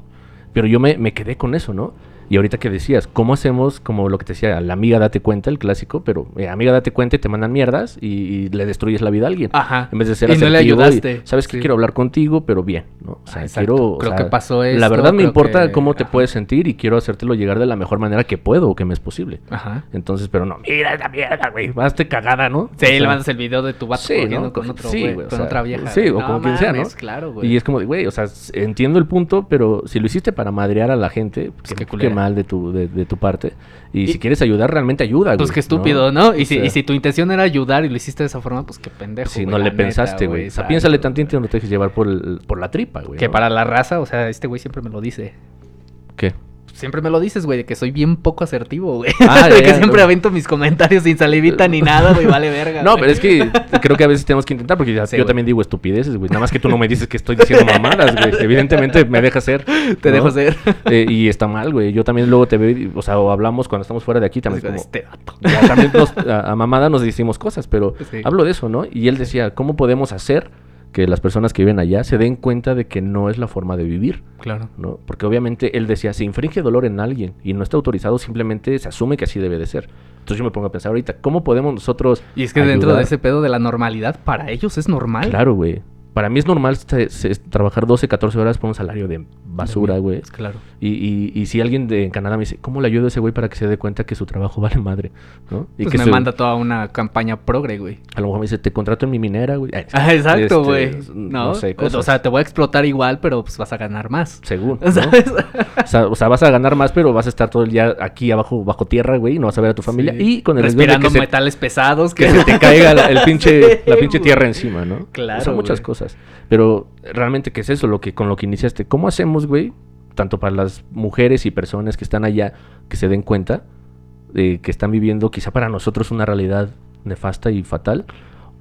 pero yo me, me quedé con eso, ¿no? Y ahorita que decías, ¿cómo hacemos como lo que te decía, la amiga date cuenta, el clásico, pero eh, amiga date cuenta y te mandan mierdas y, y le destruyes la vida a alguien? Ajá. En vez de ser Y no le y, ayudaste. Sabes que Sí. quiero hablar contigo, pero bien, ¿no? O sea, Ah, quiero. o Creo sea, que pasó La verdad me importa que- cómo te ajá. puedes sentir y quiero hacértelo llegar de la mejor manera que puedo o que me es posible. Ajá. Entonces, pero no, mira esa mierda, güey. Hazte cagada, ¿no? Sí, O le mandas el video de tu vato Sí, con otro sí, o con sea, otra vieja. sí, o No como quien sea, ¿no? Claro, güey. Y es como de, güey, o sea, entiendo el punto, pero si lo hiciste para madrear a la gente, pues qué culera. Mal de tu, de, de tu parte. Y, Y- si quieres ayudar, realmente ayuda, güey. Pues qué estúpido, ¿no? Y, si, sea, y si tu intención era ayudar y lo hiciste de esa forma, pues qué pendejo. si güey, no le neta, pensaste, güey. O sea, piénsale güey. tantito y no te dejes llevar por, el- por la tripa, güey. Que ¿no? para la raza, o sea, este güey siempre me lo dice. ¿Qué? Siempre me lo dices, güey, de que soy bien poco asertivo, güey. Ah, de ya, que ya, siempre no. avento mis comentarios sin salivita ni nada, güey, vale verga. No, pero es que creo que a veces tenemos que intentar, porque ya- Sí, yo también digo estupideces, güey. Nada más que tú no me dices que estoy diciendo mamadas, güey. Evidentemente me dejas ser. Te ¿no? dejo ser. Eh, y está mal, güey. Yo también luego te veo, y- o sea, o hablamos cuando estamos fuera de aquí, también como... Este vato. ya también nos- a, a mamada nos decimos cosas, pero Sí. hablo de eso, ¿no? Y él decía, ¿cómo podemos hacer que las personas que viven allá se den cuenta de que no es la forma de vivir? Claro. ¿no? Porque obviamente él decía, si infringe dolor en alguien y no está autorizado, simplemente se asume que así debe de ser. Entonces yo me pongo a pensar ahorita, ¿cómo podemos nosotros... Y es que dentro de ese pedo de la normalidad, para ellos es normal. Claro, güey. Para mí es normal se- se- trabajar 12, 14 horas por un salario de basura, güey. Claro. Y, y, y si alguien de en Canadá me dice, ¿cómo le ayudo a ese güey para que se dé cuenta que su trabajo vale madre? ¿no? Y Pues que me su- manda toda una campaña progre, güey. A lo mejor me dice, te contrato en mi minera, güey. Ah, exacto, este, güey. no no, sé, O sea, te voy a explotar igual, pero pues vas a ganar más. Según. ¿no? ¿Sabes? O sea, o sea, vas a ganar más, pero vas a estar todo el día aquí abajo, bajo tierra, güey, y no vas a ver a tu familia. Sí. Y con el Respirando que se, metales pesados que se te caiga la, el pinche, la pinche tierra encima, ¿no? Claro, Son muchas cosas. Pero realmente, ¿qué es eso? Lo que, con lo que iniciaste. ¿Cómo hacemos, güey? Tanto para las mujeres y personas que están allá, que se den cuenta que están viviendo quizá para nosotros una realidad nefasta y fatal,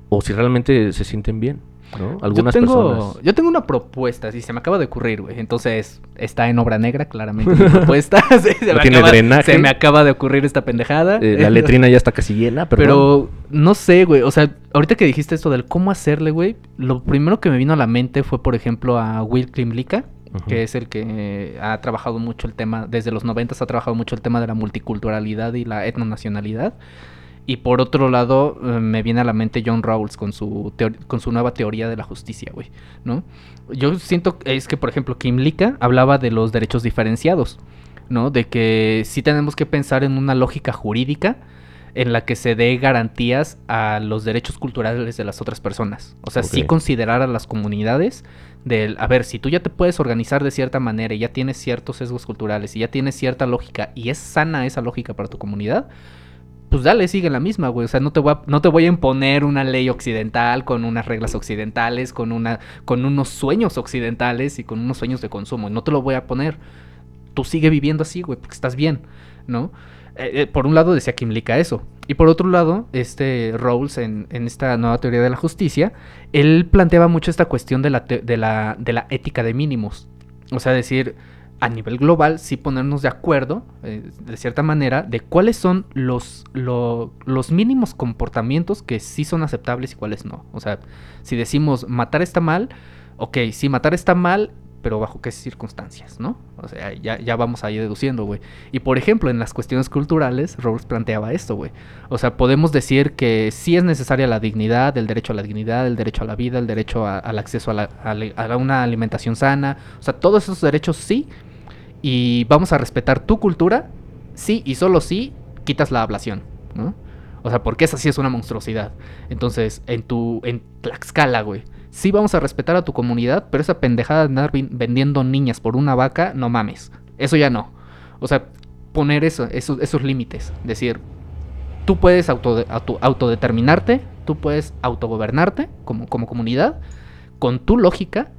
o si realmente se sienten bien, ¿no? Algunas yo tengo, personas. Yo tengo una propuesta, sí, se me acaba de ocurrir, güey. Entonces, está en obra negra, claramente mi propuesta. Se, No me tiene acaba, drenaje. se me acaba de ocurrir esta pendejada. Eh, la letrina ya está casi llena, pero. Pero no sé, güey. O sea, ahorita que dijiste esto del cómo hacerle, güey, lo primero que me vino a la mente fue, por ejemplo, a Will Klimlicka, Ujú. que es el que ha trabajado mucho el tema, desde los noventas ha trabajado mucho el tema de la multiculturalidad y la etnonacionalidad. Y por otro lado, eh, me viene a la mente John Rawls con su, con su nueva teoría de la justicia, güey, ¿no? Yo siento es que, por ejemplo, Kim Lika hablaba de los derechos diferenciados, ¿no? De que sí tenemos que pensar en una lógica jurídica en la que se dé garantías a los derechos culturales de las otras personas. O sea, sí Ok. considerar a las comunidades del, a ver, si tú ya te puedes organizar de cierta manera y ya tienes ciertos sesgos culturales y ya tienes cierta lógica y es sana esa lógica para tu comunidad, pues dale, sigue la misma, güey. O sea, no te voy a, no te voy a imponer una ley occidental con unas reglas occidentales, con una, con unos sueños occidentales y con unos sueños de consumo. No te lo voy a poner. Tú sigue viviendo así, güey, porque estás bien, ¿no? Eh, eh, por un lado decía Kim Lika eso. Y por otro lado, este Rawls en, en esta nueva teoría de la justicia, él planteaba mucho esta cuestión de la, de la, de la ética de mínimos. O sea, decir, a nivel global, sí ponernos de acuerdo, eh, de cierta manera, de cuáles son los, lo- los mínimos comportamientos que sí son aceptables y cuáles no. O sea, si decimos matar está mal, ok, sí, matar está mal, pero bajo qué circunstancias, ¿no? O sea, ya, ya vamos ahí deduciendo, güey. Y por ejemplo, en las cuestiones culturales, Rawls planteaba esto, güey. O sea, podemos decir que sí es necesaria la dignidad, el derecho a la dignidad, el derecho a la vida, el derecho a- al acceso a, la- a una alimentación sana. O sea, todos esos derechos sí. Y vamos a respetar tu cultura, sí, y solo sí quitas la ablación, ¿no? O sea, porque esa sí es una monstruosidad. Entonces, en tu, en Tlaxcala, güey. Sí vamos a respetar a tu comunidad, pero esa pendejada de andar vendiendo niñas por una vaca, no mames. Eso ya no. O sea, poner eso, esos, esos límites. Decir, tú puedes auto, auto- autodeterminarte, tú puedes autogobernarte como, como comunidad, con tu lógica,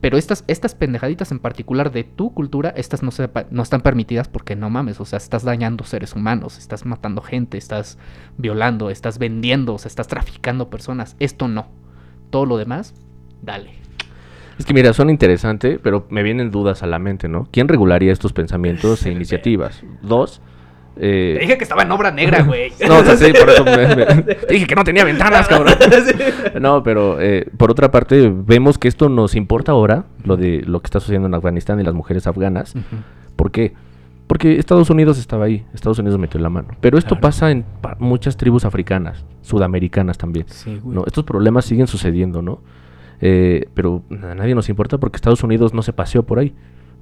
pero estas, estas pendejaditas en particular de tu cultura, estas no, se, no están permitidas porque no mames, o sea, estás dañando seres humanos, estás matando gente, estás violando, estás vendiendo, o sea, estás traficando personas. Esto no. Todo lo demás, dale. Es que mira, son interesantes, pero me vienen dudas a la mente, ¿no? ¿Quién regularía estos pensamientos e iniciativas? Dos. Eh, Te dije que estaba en obra negra, güey. No, o sea, sí, por eso me- me- te dije que no tenía ventanas, cabrón. No, pero eh, por otra parte, vemos que esto nos importa ahora, lo de lo que está sucediendo en Afganistán y las mujeres afganas. ¿Por qué? Porque Estados Unidos estaba ahí, Estados Unidos metió la mano. Pero esto Claro. pasa en pa- muchas tribus africanas, sudamericanas también. Sí, güey. ¿no? Estos problemas siguen sucediendo, ¿no? Eh, pero a nadie nos importa porque Estados Unidos no se paseó por ahí,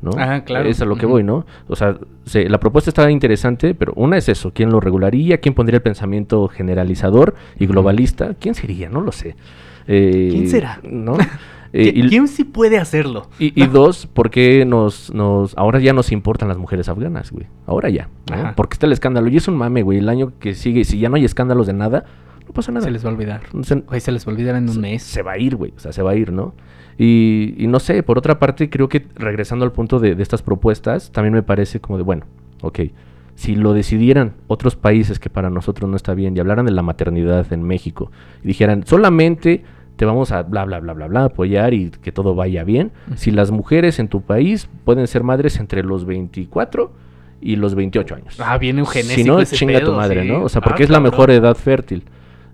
¿no? Ah, claro. Es a lo que voy, ¿no? O sea, se- la propuesta está interesante, pero una es eso, ¿quién lo regularía? ¿Quién pondría el pensamiento generalizador y globalista? ¿Quién sería? No lo sé. Eh, ¿Quién será? ¿No? Eh, ¿Qui- y, ¿Quién sí puede hacerlo? y- y dos, ¿por qué nos, nos... Ahora ya nos importan las mujeres afganas, güey. Ahora ya. Porque está el escándalo. Y es un mame, güey. El año que sigue, si ya no hay escándalos de nada, No pasa nada. Se les va a olvidar. Se- Güey, se les va a olvidar en un se- mes. Se va a ir, güey. O sea, se va a ir, ¿no? Y, y no sé, por otra parte, creo que regresando al punto de, de estas propuestas, también me parece como de, bueno, ok, si lo decidieran otros países que para nosotros no está bien y hablaran de la maternidad en México y dijeran, solamente te vamos a bla, bla, bla, bla, bla, apoyar y que todo vaya bien, si las mujeres en tu país pueden ser madres entre los 24 y los 28 años. Ah, viene eugenésico Si no, ese chinga tu madre, sí. ¿no? O sea, Ah, porque es la mejor edad fértil.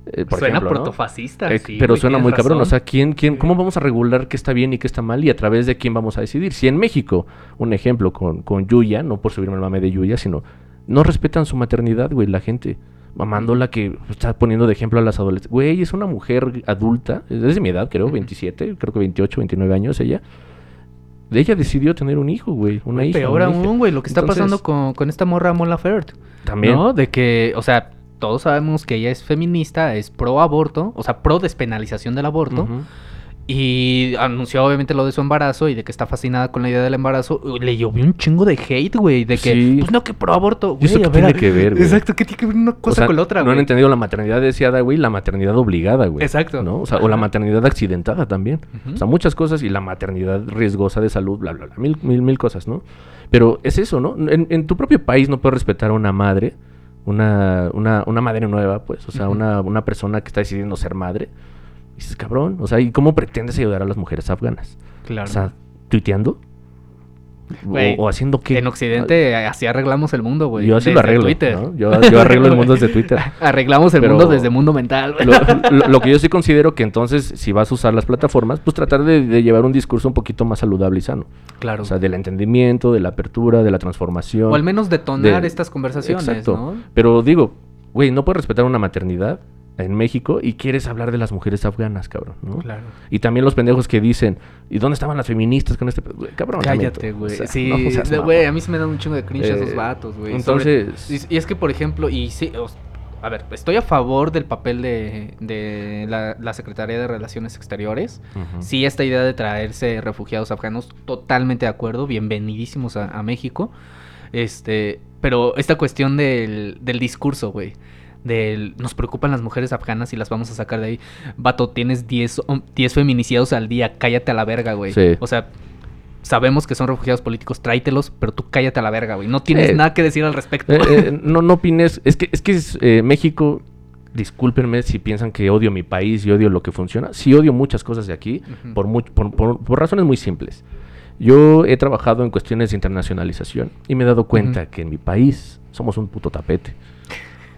Eh, por Suena ejemplo, protofascista. Eh, sí, pero suena muy cabrón. O sea, ¿quién, quién, ¿cómo vamos a regular qué está bien y qué está mal y a través de quién vamos a decidir? Si en México, un ejemplo con, con Yuya, no por subirme el mame de Yuya, sino no respetan su maternidad, güey, la gente. Mamándola que está poniendo de ejemplo a las adolescentes. Güey, es una mujer adulta, es de mi edad, creo, 27, creo que 28, 29 años ella. Ella decidió tener un hijo, güey, una Güey, hija. Peor aún, güey, lo que está Entonces, pasando con, con esta morra Mola Fert. También. ¿No? De que, o sea, todos sabemos que ella es feminista, es pro aborto, o sea, pro despenalización del aborto. Y anunció obviamente lo de su embarazo y de que está fascinada con la idea del embarazo. Le llovió un chingo de hate, güey. De que, Sí. pues no, que pro aborto. ¿Y eso güey, qué tiene que ver, güey? Exacto, ¿qué tiene que ver una cosa O sea, con la otra, No güey? han entendido la maternidad deseada, güey, la maternidad obligada, güey. Exacto. ¿no? O sea, o la maternidad accidentada también. O sea, muchas cosas y la maternidad riesgosa de salud, bla, bla, bla, mil, mil, mil cosas, ¿no? Pero es eso, ¿no? En, en tu propio país no puedes respetar a una madre, una, una, una madre nueva, pues, o sea, una, una persona que está decidiendo ser madre. Y dices, cabrón, o sea, ¿y cómo pretendes ayudar a las mujeres afganas? Claro. O sea, ¿tuiteando? O- haciendo qué? en Occidente así arreglamos el mundo, güey. Yo así desde lo arreglo, Twitter. ¿no? Yo, yo arreglo el mundo desde Twitter. Arreglamos el Pero- mundo desde mundo mental. Lo, lo- lo que yo sí considero que entonces, si vas a usar las plataformas, pues tratar de, de llevar un discurso un poquito más saludable y sano. Claro. O sea, del entendimiento, de la apertura, de la transformación. O al menos detonar de- estas conversaciones, Exacto. ¿no? Pero digo, güey, no puedes respetar una maternidad en México y quieres hablar de las mujeres afganas, cabrón, ¿no? Claro. Y también los pendejos que dicen, ¿y dónde estaban las feministas con este? pe-?" Güey, cabrón, Cállate, güey. O sea, sí, no güey, a mí se me dan un chingo de cringe Eh, esos vatos, güey. Entonces- y, y es que, por ejemplo, y sí, os- a ver, estoy a favor del papel de, de la, la Secretaría de Relaciones Exteriores. Sí, esta idea de traerse refugiados afganos, totalmente de acuerdo, bienvenidísimos a, a México. Este, pero esta cuestión del, del discurso, güey. Del, nos preocupan las mujeres afganas y las vamos a sacar de ahí. Vato, tienes 10 hom- 10 feminicidados al día, cállate a la verga, güey. Sí. O sea, sabemos que son refugiados políticos, tráetelos, pero tú cállate a la verga, güey. No tienes Eh, nada que decir al respecto. Eh, eh, no, no opines. Es que, es que es, eh, México, discúlpenme si piensan que odio mi país y odio lo que funciona. Sí odio muchas cosas de aquí, por, much- por, por- por razones muy simples. Yo he trabajado en cuestiones de internacionalización y me he dado cuenta que en mi país somos un puto tapete.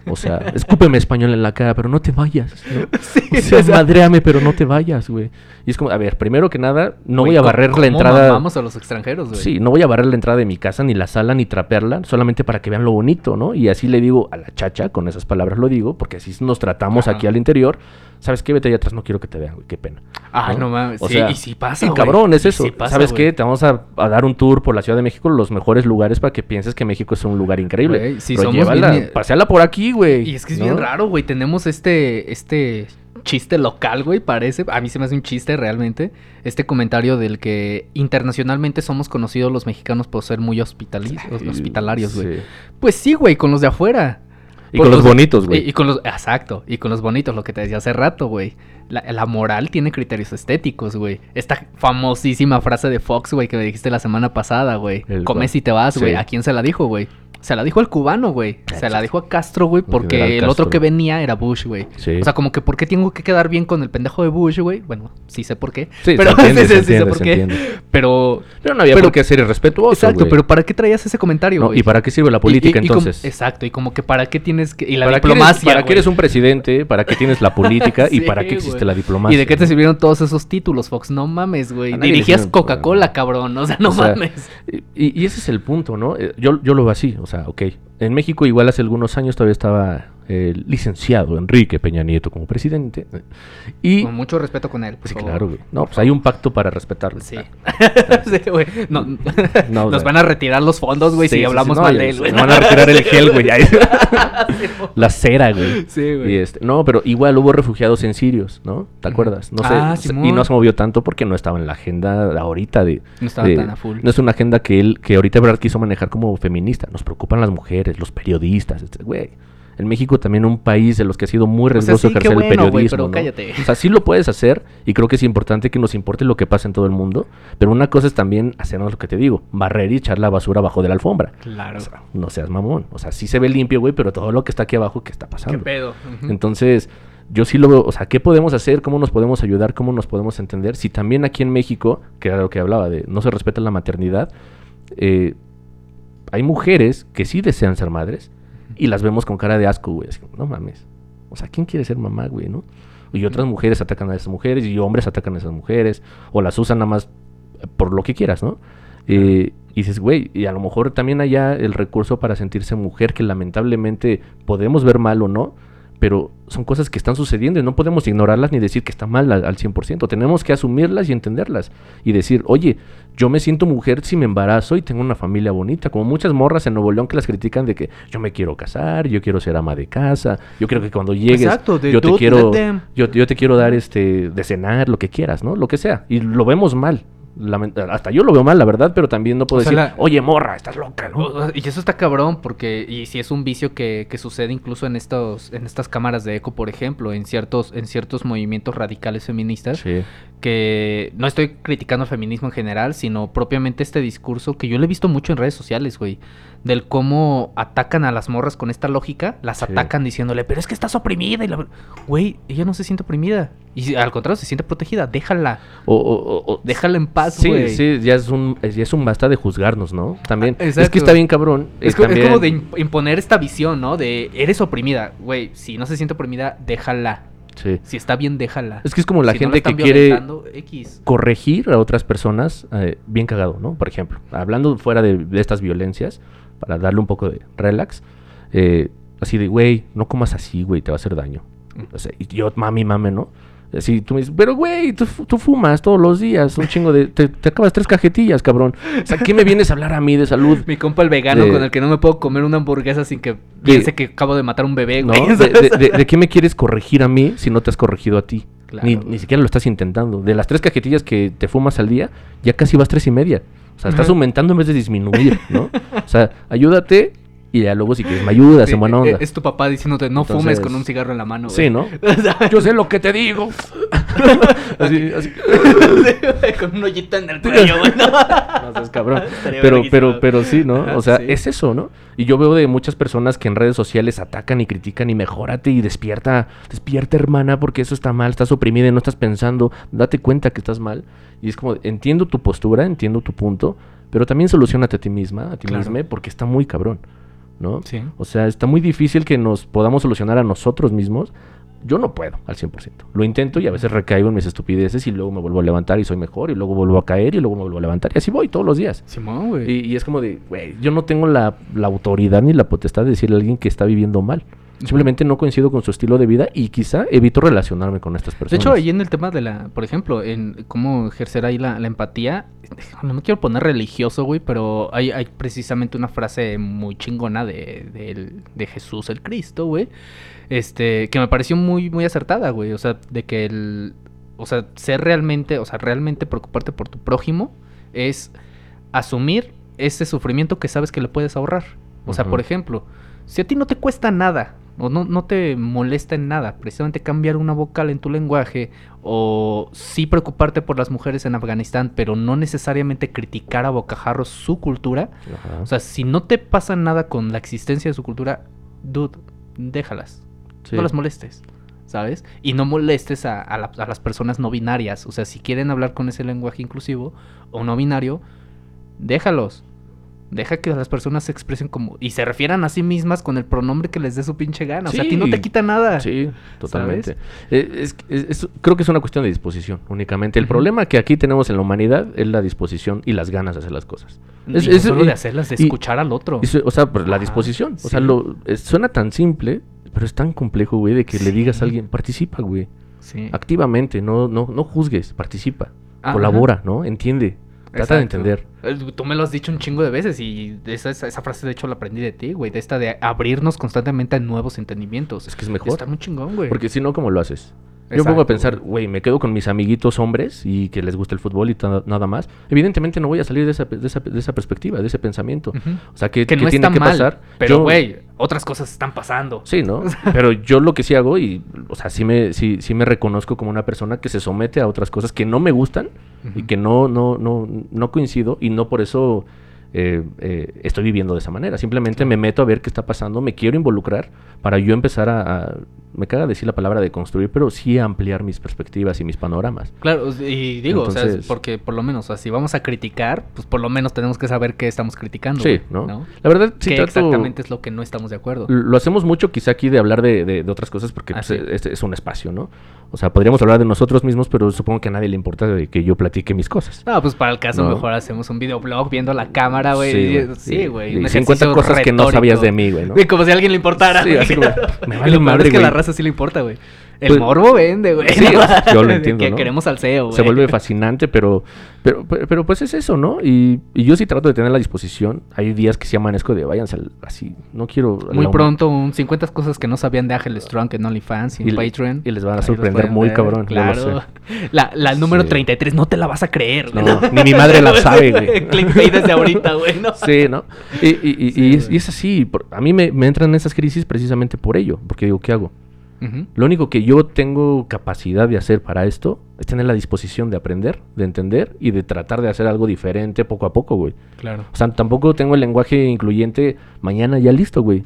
O sea, escúpeme español en la cara, pero no te vayas. ¿no? Sí, O sea, o sea, madréame, pero no te vayas, güey. Y es como, a ver, primero que nada, no voy a ¿cómo- barrer la entrada. mamamos a los extranjeros, güey. Sí, no voy a barrer la entrada de mi casa, ni la sala, ni trapearla, solamente para que vean lo bonito, ¿no? Y así le digo a la chacha, con esas palabras lo digo, porque así nos tratamos Ajá. aquí al interior. ¿Sabes qué? Vete allá atrás, no quiero que te vean, güey, qué pena. Ay, no mames. O sí, sea, y si pasa, cabrón, es eso. pasa, ¿Sabes güey. qué? Te vamos a, a dar un tour por la Ciudad de México, los mejores lugares para que pienses que México es un lugar increíble. Güey, sí, Pero somos llévala, bien- paseala por aquí, güey. Y es que es ¿no? bien raro, güey. Tenemos este, este chiste local, güey, parece. A mí se me hace un chiste realmente. Este comentario del que internacionalmente somos conocidos los mexicanos por ser muy hospitali- hospitalarios, güey. sí. Pues sí, güey, con los de afuera. Y con los bonitos, güey. Y, y con los, exacto, y con los bonitos, lo que te decía hace rato, güey. La, la moral tiene criterios estéticos, güey. Esta famosísima frase de Fox, güey, que me dijiste la semana pasada, güey. Comes cual- y te vas, güey. Sí. ¿A quién se la dijo, güey? Se la dijo al cubano, güey. Se la dijo a Castro, güey, porque el otro que venía era Bush, güey. Sí. O sea, como que ¿por qué tengo que quedar bien con el pendejo de Bush, güey? Bueno, sí sé por qué. Sí, pero se entiende, sí, se sé por qué. Pero Pero no había Pero- por qué ser irrespetuoso, Exacto, pero ¿para qué traías ese comentario, No, güey? ¿Y para qué sirve la política Y- y- y como- entonces? exacto, y como que para qué tienes que... Y la ¿Para qué eres- diplomacia, ¿Para qué eres un presidente? ¿Para qué tienes la política? ¿Y para qué existe la diplomacia? ¿Y de qué te no? sirvieron todos esos títulos, Fox? No mames, güey. Dirigías Coca-Cola, cabrón. O sea, no mames. Y, ese es el punto, ¿no? Eh, Yo, yo lo veo así, o sea, ok. En México igual hace algunos años todavía estaba el licenciado Enrique Peña Nieto como presidente. eh, Y... Con mucho respeto con él, por Sí, favor. claro, güey. No, pues hay un pacto para respetarlo. Sí. Ah, Sí, güey. No, No, nos van a retirar los fondos, güey, Sí, si hablamos no, mal de él, güey. Nos van a retirar el gel, güey. La cera, güey. Sí, güey. Y este, no, pero igual hubo refugiados en sirios, ¿no? ¿Te acuerdas? No sé. Ah, se- Simón. y no se movió tanto porque no estaba en la agenda ahorita de. No estaba de- tan a full. No es una agenda que él, que ahorita Brad quiso manejar como feminista. Nos preocupan las mujeres, los periodistas, este, güey. En México también un país de los que ha sido muy O sea, riesgoso sí, qué ejercer el bueno, periodismo. pero ¿no? cállate. O sea, sí lo puedes hacer y creo que es importante que nos importe lo que pasa en todo el mundo. Pero una cosa es también hacernos lo que te digo, barrer y echar la basura abajo de la alfombra. Claro. O sea, no seas mamón. O sea, sí se ve limpio, güey, pero todo lo que está aquí abajo, ¿qué está ¿Qué pasando? pedo? Ujú. Entonces, yo sí lo veo, o sea, ¿qué podemos hacer? ¿Cómo nos podemos ayudar? ¿Cómo nos podemos entender? Si también aquí en México, que era lo que hablaba de no se respeta la maternidad, eh, hay mujeres que sí desean ser madres y las vemos con cara de asco, güey. Así, no mames. O sea, ¿quién quiere ser mamá, güey, no? Y otras mujeres atacan a esas mujeres y hombres atacan a esas mujeres o las usan nada más por lo que quieras, ¿no? Eh, y dices, güey, y a lo mejor también haya el recurso para sentirse mujer que lamentablemente podemos ver mal o no, pero son cosas que están sucediendo y no podemos ignorarlas ni decir que está mal al, al 100%. Tenemos que asumirlas y entenderlas y decir, oye, yo me siento mujer si me embarazo y tengo una familia bonita, como muchas morras en Nuevo León que las critican de que yo me quiero casar, yo quiero ser ama de casa, yo quiero que cuando llegues Exacto, de yo te quiero yo, yo te quiero dar este de cenar, lo que quieras, ¿no? Lo que sea. Y lo vemos mal. Hasta yo lo veo mal, la verdad, pero también no puedo O sea, decir, la- oye, morra, estás loca, Y eso está cabrón, porque, y si es un vicio que, que sucede incluso en estos, en estas cámaras de eco, por ejemplo, en ciertos, en ciertos movimientos radicales feministas, Sí. que no estoy criticando el feminismo en general, sino propiamente este discurso que yo lo he visto mucho en redes sociales, güey, del cómo atacan a las morras con esta lógica, las Sí. atacan diciéndole, pero es que estás oprimida y la... ver-". Güey, ella no se siente oprimida, y al contrario, se siente protegida, déjala, o- o- déjala en paz, Sí, güey. sí, ya es un, ya es un basta de juzgarnos, ¿no? También. Ah, es que está bien cabrón. Es, eh, es como de imp- imponer esta visión, ¿no? De eres oprimida. Güey, si no se siente oprimida, déjala. Sí. Si está bien, déjala. Es que es como la Si gente que quiere X. corregir a otras personas eh, bien cagado, ¿no? Por ejemplo, hablando fuera de, de estas violencias, para darle un poco de relax, eh, así de, güey, no comas así, güey, te va a hacer daño. Mm. O sea, y yo, mami, mame, ¿no? Así tú me dices, pero güey, tú, tú fumas todos los días, un chingo de. Te, te acabas tres cajetillas, cabrón. O sea, ¿qué me vienes a hablar a mí de salud? Mi compa el vegano De- con el que no me puedo comer una hamburguesa sin que piense que acabo de matar un bebé, ¿No? güey. De, qué me quieres corregir a mí si no te has corregido a ti? Claro, ni, ni siquiera lo estás intentando. De las tres cajetillas que te fumas al día, ya casi vas tres y media. O sea, estás Ajá. aumentando en vez de disminuir, ¿no? O sea, ayúdate y ya luego si quieres me ayudas Sí, en buena eh, onda. Es tu papá diciéndote no fumes con un cigarro en la mano, güey. Sí, ¿no? Yo sé lo que te digo. así, así. con un hoyito en el cuello, güey. ¿no? No seas cabrón. Estaría Pero, pero, pero sí, ¿no? Ajá, O sea, sí. es eso, ¿no? Y yo veo de muchas personas que en redes sociales atacan y critican y mejórate y despierta, despierta hermana, porque eso está mal, estás oprimida y no estás pensando, date cuenta que estás mal. Y es como, entiendo tu postura, entiendo tu punto, pero también solucionate a ti misma, a ti Claro. misma, porque está muy cabrón, ¿no? Sí. O sea, está muy difícil que nos podamos solucionar a nosotros mismos. Yo no puedo al 100%. Lo intento y a veces recaigo en mis estupideces y luego me vuelvo a levantar y soy mejor y luego vuelvo a caer y luego me vuelvo a levantar y así voy todos los días. Simón, güey. Y, y es como de, güey, yo no tengo la, la autoridad ni la potestad de decirle a alguien que está viviendo mal. Simplemente no coincido con su estilo de vida y quizá evito relacionarme con estas De personas. hecho, ahí en el tema de la, por ejemplo, en cómo ejercer ahí la, la empatía, no me quiero poner religioso, güey, pero hay, hay precisamente una frase muy chingona de, del- de Jesús el Cristo, güey, este, que me pareció muy, muy acertada, güey, o sea, de que el, o sea, ser realmente, o sea, realmente preocuparte por tu prójimo es asumir ese sufrimiento que sabes que le puedes ahorrar. O sea, por ejemplo, si a ti no te cuesta nada o no, no te molesta en nada precisamente cambiar una vocal en tu lenguaje o sí preocuparte por las mujeres en Afganistán, pero no necesariamente criticar a bocajarros su cultura, Ajá. o sea, si no te pasa nada con la existencia de su cultura, dude, déjalas. Sí. No las molestes, ¿sabes? Y no molestes a, a la- a las personas no binarias. O sea, si quieren hablar con ese lenguaje inclusivo o no binario, déjalos. Deja que las personas se expresen como... Y se refieran a sí mismas con el pronombre que les dé su pinche gana. O sea, a ti no te quita nada. Sí, totalmente. Eh, es- es- es- creo que es una cuestión de disposición únicamente. El problema que aquí tenemos en la humanidad es la disposición y las ganas de hacer las cosas. Es- no solo de hacerlas, de y- escuchar al otro. y o sea, pues, la disposición. O sea, lo, suena tan simple, pero es tan complejo, güey, de que le digas a alguien, participa, güey. Activamente, no, no, no juzgues, participa. Ajá. Colabora, ¿no? Entiende. Trata de entender. Tú me lo has dicho un chingo de veces y esa, esa, esa frase de hecho la aprendí de ti, güey. De esta de abrirnos constantemente a nuevos entendimientos. Es que es mejor. Está muy chingón, güey. Porque si no, ¿cómo lo haces? Yo pongo a pensar, güey, me quedo con mis amiguitos hombres y que les gusta el fútbol y nada más. Evidentemente no voy a salir de esa, de esa, de esa perspectiva, de ese pensamiento. O sea, ¿qué, Que qué no tiene que mal, pasar? pero güey, otras cosas están pasando. Sí, ¿no? Pero yo lo que sí hago y, o sea, sí me, sí, sí me reconozco como una persona que se somete a otras cosas que no me gustan y que no, no, no, no coincido y no por eso eh, eh, estoy viviendo de esa manera. Simplemente me meto a ver qué está pasando, me quiero involucrar para yo empezar a, a- me caga decir la palabra de construir, pero sí ampliar mis perspectivas y mis panoramas. Claro, y digo, o sea, porque por lo menos, o sea, si vamos a criticar, pues por lo menos tenemos que saber qué estamos criticando. Sí, ¿no? La verdad, sí ¿Qué trato- exactamente es lo que no estamos de acuerdo? Lo hacemos mucho quizá aquí de hablar de, de- de otras cosas porque Ah, pues, sí. es, es un espacio, ¿no? O sea, podríamos hablar de nosotros mismos, pero supongo que a nadie le importa de que yo platique mis cosas. No, pues para el caso No. mejor hacemos un videoblog viendo la cámara, güey. Sí, y- güey, Sí, sí, güey. y un 50 ejercicio cosas que no sabías de mí, güey, ¿no? Güey, Como si a alguien le importara. Sí, güey. así como, me Y vale madre, güey. Raza sí le importa, güey. El Pues- morbo vende, güey. Yo lo entiendo, Que ¿no? queremos salseo, güey. Se vuelve fascinante, pero, pero, pero, pero, pues es eso, ¿no? Y, y yo sí trato de tener la disposición. Hay días que sí amanezco de váyanse al- así. No quiero. Muy la- pronto, un 50 cosas que no sabían de Ángel Strong en OnlyFans y en Y le- Patreon. y les van a sorprender muy ver, cabrón, Claro. La, la número Sí. 33 no te la vas a creer, güey. No, ni mi madre la sabe, güey. Clickbait desde ahorita, güey. Sí, ¿no? Y, y- y- Sí, y es, y es así. a mí me, me entran esas crisis precisamente por ello. Porque digo, ¿qué hago? Lo único que yo tengo capacidad de hacer para esto es tener la disposición de aprender, de entender y de tratar de hacer algo diferente poco a poco, güey. Claro. O sea, tampoco tengo el lenguaje incluyente mañana ya listo, güey.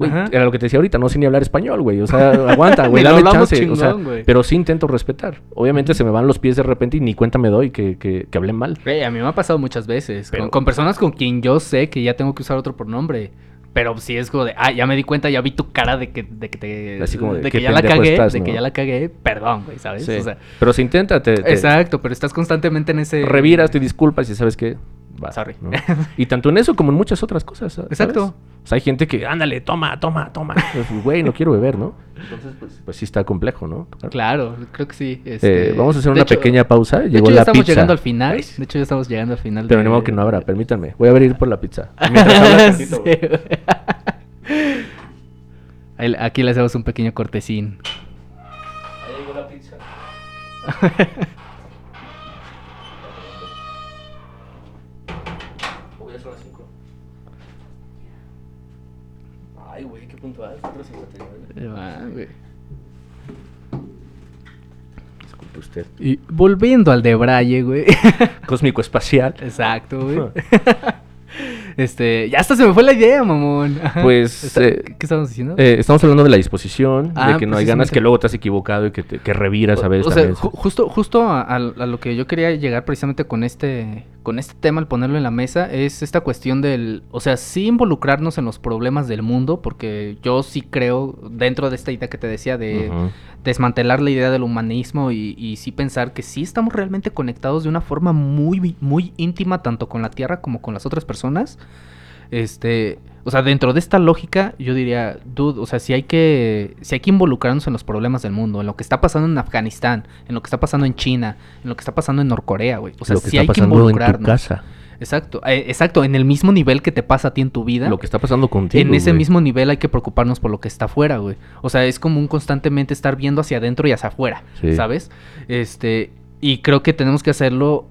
Era lo que te decía ahorita, no sé ni hablar español, güey. O sea, aguanta, güey, dame hablamos chance. o sea, chingón, güey. pero sí intento respetar. Obviamente se me van los pies de repente y ni cuenta me doy que, que, que hablé mal. Güey, a mí me ha pasado muchas veces. Pero- Con, con personas con quien yo sé que ya tengo que usar otro pronombre. Pero si es como de, ah, ya me di cuenta, ya vi tu cara de que, de que te. Así como de, que ya la cagué, estás, de que ya la cagué, perdón, güey, ¿sabes? Sí. O sea, pero se intenta, te, te exacto, pero estás constantemente en ese. reviras, te disculpas y sabes qué. Va, Sorry. ¿no? Y tanto en eso como en muchas otras cosas. ¿sabes? Exacto. O sea, hay gente que, ándale, toma, toma, toma. Pues, Güey, no quiero beber, ¿no? Entonces, pues, pues sí está complejo, ¿no? Claro, creo que sí. Eh, este, vamos a hacer de una hecho- pequeña pausa. De Llegó hecho, ya la estamos pizza. llegando al final. Ay, De hecho, ya estamos llegando al final. Pero de- ni modo que no abra, permítanme. Voy a abrir por la pizza. Mientras tantito, Sí, Aquí le hacemos un pequeño cortesín. Ahí llegó la pizza. Güey, qué puntual. 4.59. Ahí va, güey. Disculpe usted. Y volviendo al de Braille, güey. Cósmico espacial. Exacto, güey. Este, ya hasta se me fue la idea, mamón. Ajá. Pues, Está- eh, ¿Qué estábamos diciendo? Eh, estamos hablando de la disposición, Ah, de que no hay ganas, que luego te has equivocado y que, te, que reviras a veces o sea, ju- justo, justo a, a- a lo que yo quería llegar precisamente con este, con este tema, al ponerlo en la mesa, es esta cuestión del, o sea, sí involucrarnos en los problemas del mundo, porque yo sí creo, dentro de esta idea que te decía, de desmantelar la idea del humanismo y, y sí pensar que sí estamos realmente conectados de una forma muy, muy íntima, tanto con la Tierra como con las otras personas. Este, o sea, dentro de esta lógica, yo diría, dude, o sea, si hay que, si hay que involucrarnos en los problemas del mundo, en lo que está pasando en Afganistán, en lo que está pasando en China, en lo que está pasando en Norcorea, güey. O sea, lo que sí está hay que pasando en tu involucrarnos. casa, Exacto, eh, exacto, en el mismo nivel que te pasa a ti en tu vida. lo que está pasando contigo. En ese güey. mismo nivel hay que preocuparnos por lo que está afuera, güey. O sea, es como un constantemente estar viendo hacia adentro y hacia afuera, Sí. ¿sabes? Este, y creo que tenemos que hacerlo,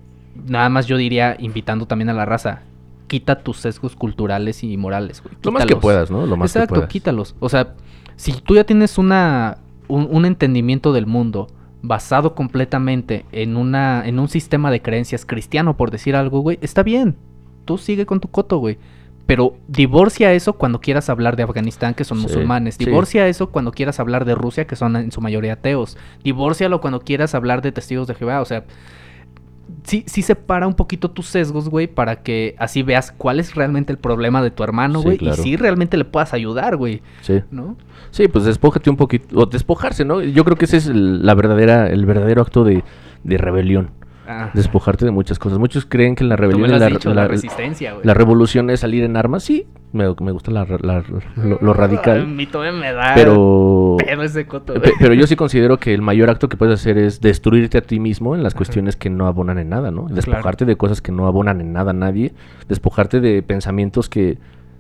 nada más yo diría, invitando también a la raza. Quita tus sesgos culturales y morales, güey. Lo más que puedas, ¿no? Lo más Exacto, que puedas. quítalos. O sea, si tú ya tienes una, un, un entendimiento del mundo basado completamente en, una, en un sistema de creencias cristiano, por decir algo, güey, está bien. Tú sigue con tu coto, güey. Pero divorcia eso cuando quieras hablar de Afganistán, que son Sí, musulmanes. sí. Divorcia eso cuando quieras hablar de Rusia, que son en su mayoría ateos. Divórcialo cuando quieras hablar de testigos de Jehová. O sea, sí, sí separa un poquito tus sesgos, güey, para que así veas cuál es realmente el problema de tu hermano, Sí, güey. claro. Y sí realmente le puedas ayudar, güey. Sí. ¿No? Sí, pues despójate un poquito, o despojarse, ¿no? Yo creo que ese es el, la verdadera, el verdadero acto de, de rebelión. Ah, Despojarte de muchas cosas. Muchos creen que la rebelión es la, la- la, resistencia, la revolución es salir en armas. Sí, me, me gusta lo, lo A radical. mí todavía me da Pero, pedo ese coto, pero yo sí considero que el mayor acto que puedes hacer es destruirte a ti mismo en las cuestiones que no abonan en nada, ¿no? Despojarte Claro. de cosas que no abonan en nada a nadie. Despojarte de pensamientos que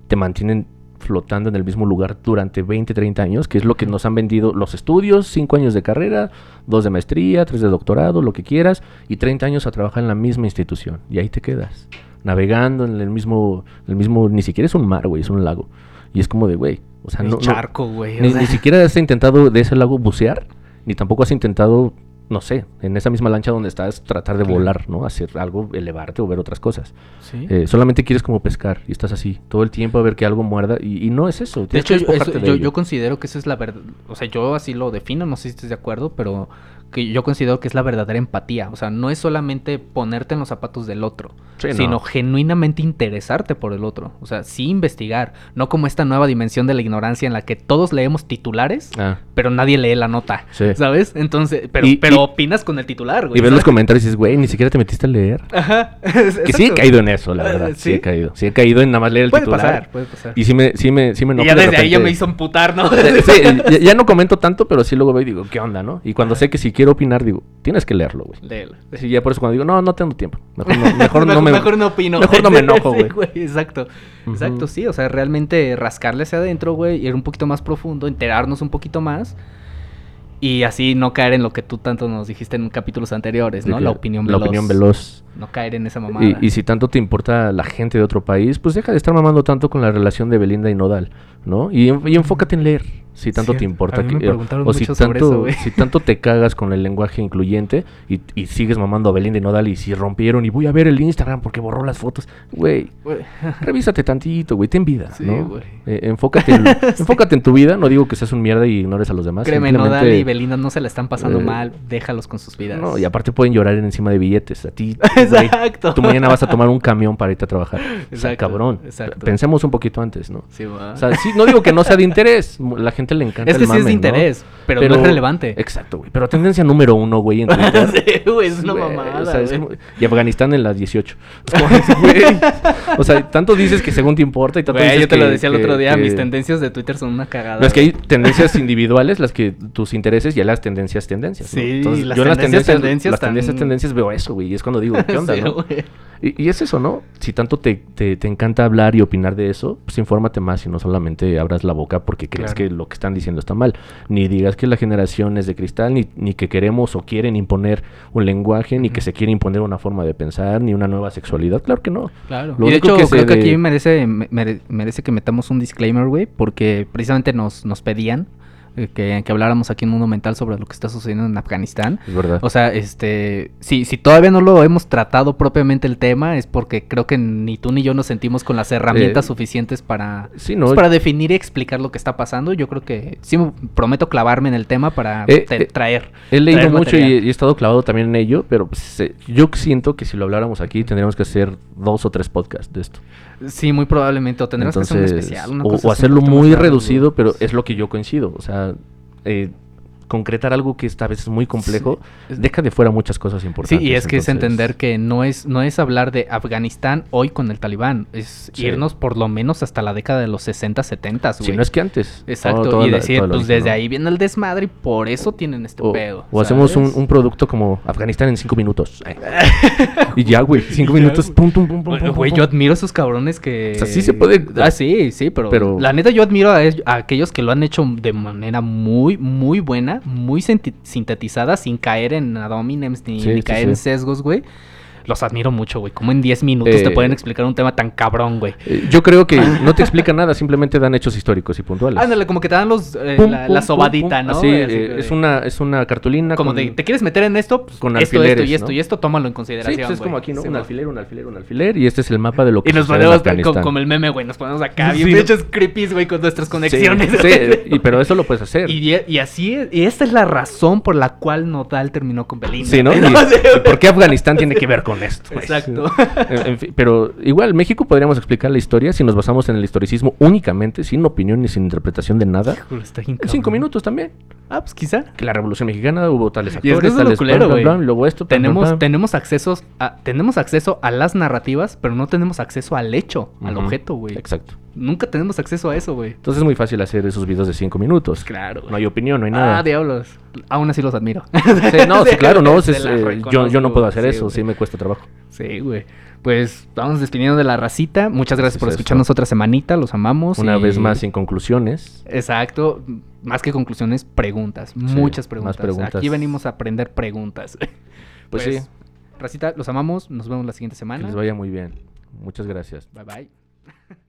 te mantienen flotando en el mismo lugar durante 20, 30 años, que es lo que nos han vendido los estudios, 5 años de carrera, 2 de maestría, 3 de doctorado, lo que quieras, y 30 años a trabajar en la misma institución. Y ahí te quedas, navegando en el mismo, el mismo ni siquiera es un mar, güey, es un lago. Y es como de, güey, o sea, El no, no- charco, güey. ni, ni siquiera has intentado de ese lago bucear, ni tampoco has intentado, no sé, en esa misma lancha donde estás, tratar de Claro. volar, ¿no? Hacer algo, elevarte o ver otras cosas. Sí. Eh, solamente quieres como pescar y estás así todo el tiempo a ver que algo muerda y, y no es eso. De hecho, yo, despojarte eso- de yo, yo considero que eso es la verdad. O sea, yo así lo defino, no sé si estés de acuerdo, pero que yo considero que es la verdadera empatía. O sea, no es solamente ponerte en los zapatos del otro, Sí, no. sino genuinamente interesarte por el otro. O sea, sí investigar, no como esta nueva dimensión de la ignorancia en la que todos leemos titulares, Ah, pero nadie lee la nota. Sí. ¿Sabes? Entonces, pero, Y- pero y- opinas con el titular, güey. y ves los comentarios y dices, güey, ni siquiera te metiste a leer. Ajá. Que sí he caído en eso, la Eh, verdad. Sí, ¿sí? he caído. Sí he caído en nada más leer el Puede titular. pasar, puede pasar. Y sí me, sí me, sí me Y enojo ya de desde ahí ya me hizo emputar, ¿no? Sí, ya, ya no comento tanto, pero sí luego veo y digo, ¿qué onda, no? Y cuando sé que si quiero opinar, digo, tienes que leerlo, güey. Léelo. Sí, ya por eso cuando digo, no, no tengo tiempo. Mejor no, mejor no me... mejor no opino. Mejor no me enojo, Sí, güey. exacto. Exacto, sí. O sea, realmente rascarle hacia adentro, güey, ir un poquito más profundo, enterarnos un poquito más. Y así no caer en lo que tú tanto nos dijiste en capítulos anteriores, ¿no? La opinión La veloz. opinión veloz. No caer en esa mamada. Y, y si tanto te importa la gente de otro país, pues deja de estar mamando tanto con la relación de Belinda y Nodal, ¿no? Y, y enfócate en leer, si tanto te importa. Que- preguntaron o si tanto, eso, si tanto te cagas con el lenguaje incluyente y, y sigues mamando a Belinda y Nodal y si rompieron y voy a ver el Instagram porque borró las fotos, güey, revísate tantito, güey, ten vida, Sí, ¿no? güey. Eh, enfócate, en, enfócate en tu vida, no digo que seas un mierda y ignores a los demás. Créeme, Nodal y Belinda no se la están pasando eh, mal. Déjalos con sus vidas. No, y aparte pueden llorar encima de billetes. A ti, Exacto. tú mañana vas a tomar un camión para irte a trabajar. O sea, Exacto, cabrón. exacto. Pensemos un poquito antes, ¿no? Sí. O sea, sí, no digo que no sea de interés. La gente le encanta es que el sí es de ¿no? interés, pero, no es relevante. Exacto, güey. Pero tendencia número uno, güey, en Twitter. Sí, güey, es una Güey, mamada. o sea, es güey. como- y Afganistán en las 18. Es como, güey. O sea, tanto dices que según te importa y tanto Güey, dices yo te lo decía el otro día, que- mis tendencias de Twitter son una cagada. No, es que hay tendencias individuales, las que tus intereses, y hay las tendencias, tendencias. ¿no? Sí, Entonces, las yo en las tendencias, tendencias, tendencias las tendencias, tendencias veo eso, güey. Y es cuando digo, ¿qué onda, Sí, no? güey. Y, y es eso, ¿no? Si tanto te, te, te encanta hablar y opinar de eso, pues infórmate más y no solamente abras la boca porque crees Claro. que lo que están diciendo está mal. Ni digas que la generación es de cristal, ni, ni que queremos o quieren imponer un lenguaje, ni que se quiere imponer una forma de pensar, ni una nueva sexualidad. Claro que no. Claro. Lo y de hecho, que creo que de- aquí merece, me- mere- merece que metamos un disclaimer, güey, porque precisamente nos, nos pedían que, que habláramos aquí en Mundo Mental sobre lo que está sucediendo en Afganistán. Es verdad. O sea, este, si, si todavía no lo hemos tratado propiamente el tema, es porque creo que ni tú ni yo nos sentimos con las herramientas Eh, suficientes para, sí, no. pues, para definir y explicar lo que está pasando. Yo creo que sí me prometo clavarme en el tema para Eh, te- eh, traer. He leído traer mucho y, he estado clavado también en ello, pero pues, eh, yo siento que si lo habláramos aquí tendríamos que hacer dos o tres podcasts de esto. Sí, muy probablemente. O tendremos que hacer un Entonces, especial. una o, cosa o hacerlo muy reducido, pero es lo que yo coincido. O sea, eh, concretar algo que esta vez es muy complejo, Sí. deja de fuera muchas cosas Sí, importantes. y es que es entender que no es, no es hablar de Afganistán hoy con el talibán, es Sí. irnos por lo menos hasta la década de los 60, 70, Si güey. no es que antes. Exacto, Todo- y decir, la pues desde ¿no? ahí viene el desmadre y por eso tienen este O, pedo. o hacemos un, producto como Afganistán en cinco minutos. Eh. y ya, güey. Cinco minutos. Pum, pum, pum, pum, Güey, yo admiro a esos cabrones que... O sea, sí se puede- Ah, sí, sí, pero, pero- La neta, yo admiro a aquellos que lo han hecho de manera muy, muy buena, muy sintetizada, sin caer en ad hominems ni, Sí, ni sí, caer en sesgos, güey. Los admiro mucho, güey. Como en 10 minutos te Eh, pueden explicar un tema tan cabrón, güey. Eh, Yo creo que no te explican nada, simplemente dan hechos históricos y puntuales. Ándale, como que te dan los, eh, Pum, la, pum, la pum, sobadita, pum. ¿no? Así? Así que- es, una, es una cartulina. Como con- de, ¿te quieres meter en esto? Pues con esto, esto y esto ¿no? y esto, tómalo en Sí, consideración, pues es como aquí, ¿no? Sí, un alfiler, un alfiler, un alfiler. Y este es el mapa de lo que Y nos ponemos como el meme, güey. Nos ponemos acá Sí, bien ¿no? hechos creepies, güey, con nuestras conexiones. Sí, sí, y, pero eso lo puedes hacer. Y, y así es, y esta es la razón por la cual Nodal terminó con Belinda. Sí, ¿no? Y por qué Afganistán tiene que ver con esto? güey? Exacto. En- en fin, pero igual, México podríamos explicar la historia si nos basamos en el historicismo únicamente, sin opinión ni sin interpretación de nada. Híjole, está bien En cinco minutos también. Ah, pues quizá. Que la Revolución Mexicana hubo tales Y es que actores, eso es lo tales culero, güey. luego esto, Tenemos, tenemos, accesos a, tenemos acceso a las narrativas, pero no tenemos acceso al hecho, al objeto, güey. Exacto. Nunca tenemos acceso a eso, güey. Entonces es muy fácil hacer esos videos de cinco minutos. Claro, No hay opinión, no hay nada. Ah, diablos. Aún así los admiro. Sí, no, sí, claro, no. Es, eh, yo, yo no puedo hacer sí, eso, güey. sí me cuesta trabajo. Sí, güey. Pues vamos despidiendo de la racita. Muchas gracias Es por eso. escucharnos otra semanita. Los amamos. Una y- vez más, sin conclusiones. Exacto. Más que conclusiones, preguntas. Muchas más preguntas. preguntas. Aquí venimos a aprender preguntas. Pues, sí, Racita, los amamos. Nos vemos la siguiente que semana. les vaya muy bien. Muchas gracias. Bye bye.